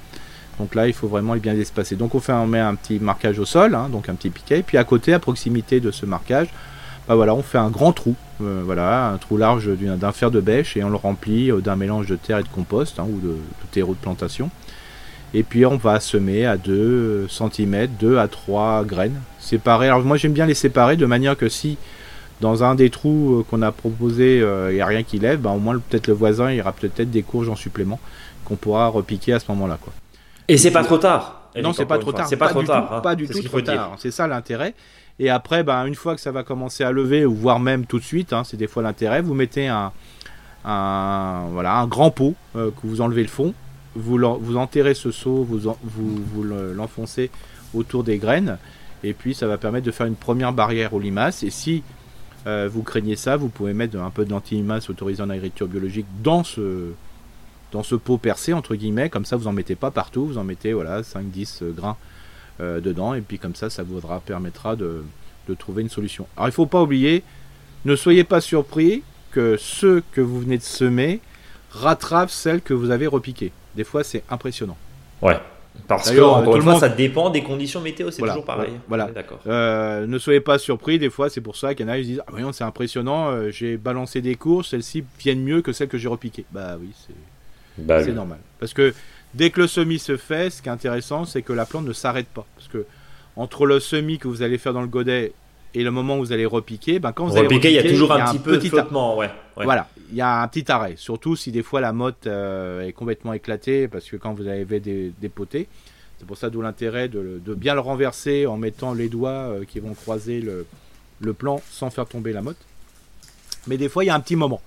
Donc là, il faut vraiment les bien espacer. Donc on, fait, on met un petit marquage au sol, hein, donc un petit piquet. Puis à côté, à proximité de ce marquage, bah voilà, on fait un grand trou, euh, voilà, un trou large d'un fer de bêche et on le remplit d'un mélange de terre et de compost ou de, de terreau de plantation. Et puis on va semer à 2 cm, 2 à 3 graines séparées. Alors moi j'aime bien les séparer de manière que si dans un des trous euh, qu'on a proposé, euh, il n'y a rien qui lève, bah, au moins peut-être le voisin il y aura peut-être des courges en supplément qu'on pourra repiquer à ce moment-là. Quoi. Et c'est pas trop tard Non, c'est pas trop tard. C'est pas, trop tard. Hein. Pas du tout trop tard. C'est ça l'intérêt. Et après, bah, une fois que ça va commencer à lever, ou voire même tout de suite, hein, c'est des fois l'intérêt, vous mettez un, voilà, un grand pot euh, que vous enlevez le fond, vous, vous enterrez ce seau, vous, vous, vous l'enfoncez autour des graines, et puis ça va permettre de faire une première barrière aux limaces. Et si euh, vous craignez ça, vous pouvez mettre un peu d'anti-limaces autorisé en agriculture biologique dans ce, dans ce pot percé, entre guillemets, comme ça vous en mettez pas partout, vous en mettez voilà, 5-10 euh, grains euh, dedans, et puis comme ça, ça vous permettra de, de trouver une solution. Alors il ne faut pas oublier, ne soyez pas surpris que ceux que vous venez de semer rattrapent celles que vous avez repiquées. Des fois, c'est impressionnant. Ouais. Parce que, encore une fois, ça dépend des conditions météo, c'est toujours pareil. Voilà. D'accord. Euh, ne soyez pas surpris, des fois, c'est pour ça qu'il y en a qui disent Ah, voyons, c'est impressionnant, euh, j'ai balancé des courses, celles-ci viennent mieux que celles que j'ai repiquées. Bah oui, c'est bah normal. Parce que dès que le semis se fait, ce qui est intéressant, c'est que la plante ne s'arrête pas. Parce que entre le semis que vous allez faire dans le godet et le moment où vous allez repiquer, ben quand vous allez repiquer, il y a toujours un, petit peu de flottement, ouais, Voilà, il y a un petit arrêt. Surtout si des fois la motte euh, est complètement éclatée, parce que quand vous avez des, des potés, c'est pour ça d'où l'intérêt de, bien le renverser en mettant les doigts euh, qui vont croiser le, le, plan sans faire tomber la motte. Mais des fois, il y a un petit moment.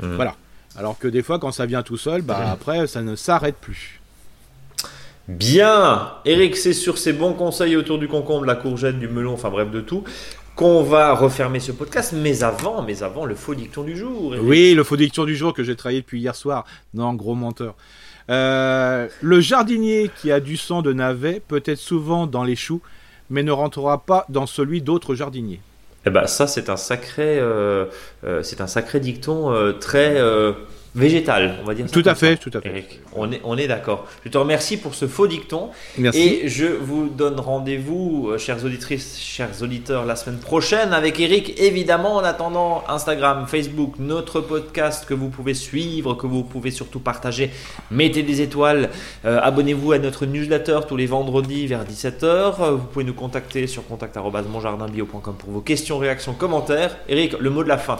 Mmh. Voilà. Alors que des fois, quand ça vient tout seul, bah, mmh. après, ça ne s'arrête plus. Bien, Eric, c'est sur ces bons conseils autour du concombre, la courgette, du melon, enfin bref de tout, qu'on va refermer ce podcast. Mais avant, mais avant, le faux dicton du jour. Oui, le faux dicton du jour que j'ai travaillé depuis hier soir. Non, gros menteur. Euh, le jardinier qui a du sang de navet peut être souvent dans les choux, mais ne rentrera pas dans celui d'autres jardiniers. Eh ben ça c'est un sacré, euh, euh, c'est un sacré dicton très végétal, on va dire. tout à fait, tout à fait. on est, on est d'accord. Je te remercie pour ce faux dicton. Merci. Et je vous donne rendez-vous, euh, chères auditrices, chers auditeurs, la semaine prochaine avec Eric. Évidemment, en attendant, Instagram, Facebook, notre podcast que vous pouvez suivre, que vous pouvez surtout partager. Mettez des étoiles. Euh, abonnez-vous à notre newsletter tous les vendredis vers 17h. Euh, vous pouvez nous contacter sur contact.monjardinbio.com pour vos questions, réactions, commentaires. Eric, le mot de la fin.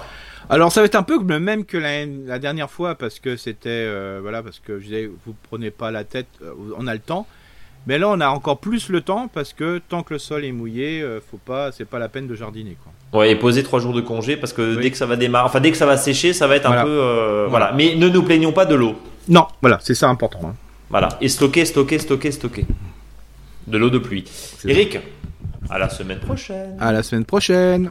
Alors ça va être un peu le même que la, dernière fois parce que c'était euh, voilà parce que je disais vous prenez pas la tête, euh, on a le temps. Mais là on a encore plus le temps parce que tant que le sol est mouillé, euh, faut pas, c'est pas la peine de jardiner quoi. Ouais et poser trois jours de congé parce que dès que ça va démarrer, enfin dès que ça va sécher, ça va être un peu voilà. Mais ne nous plaignons pas de l'eau. Non, voilà, c'est ça important. Hein. Voilà et stocker, stocker, stocker, stocker. De l'eau de pluie. Eric, à la semaine prochaine. À la semaine prochaine.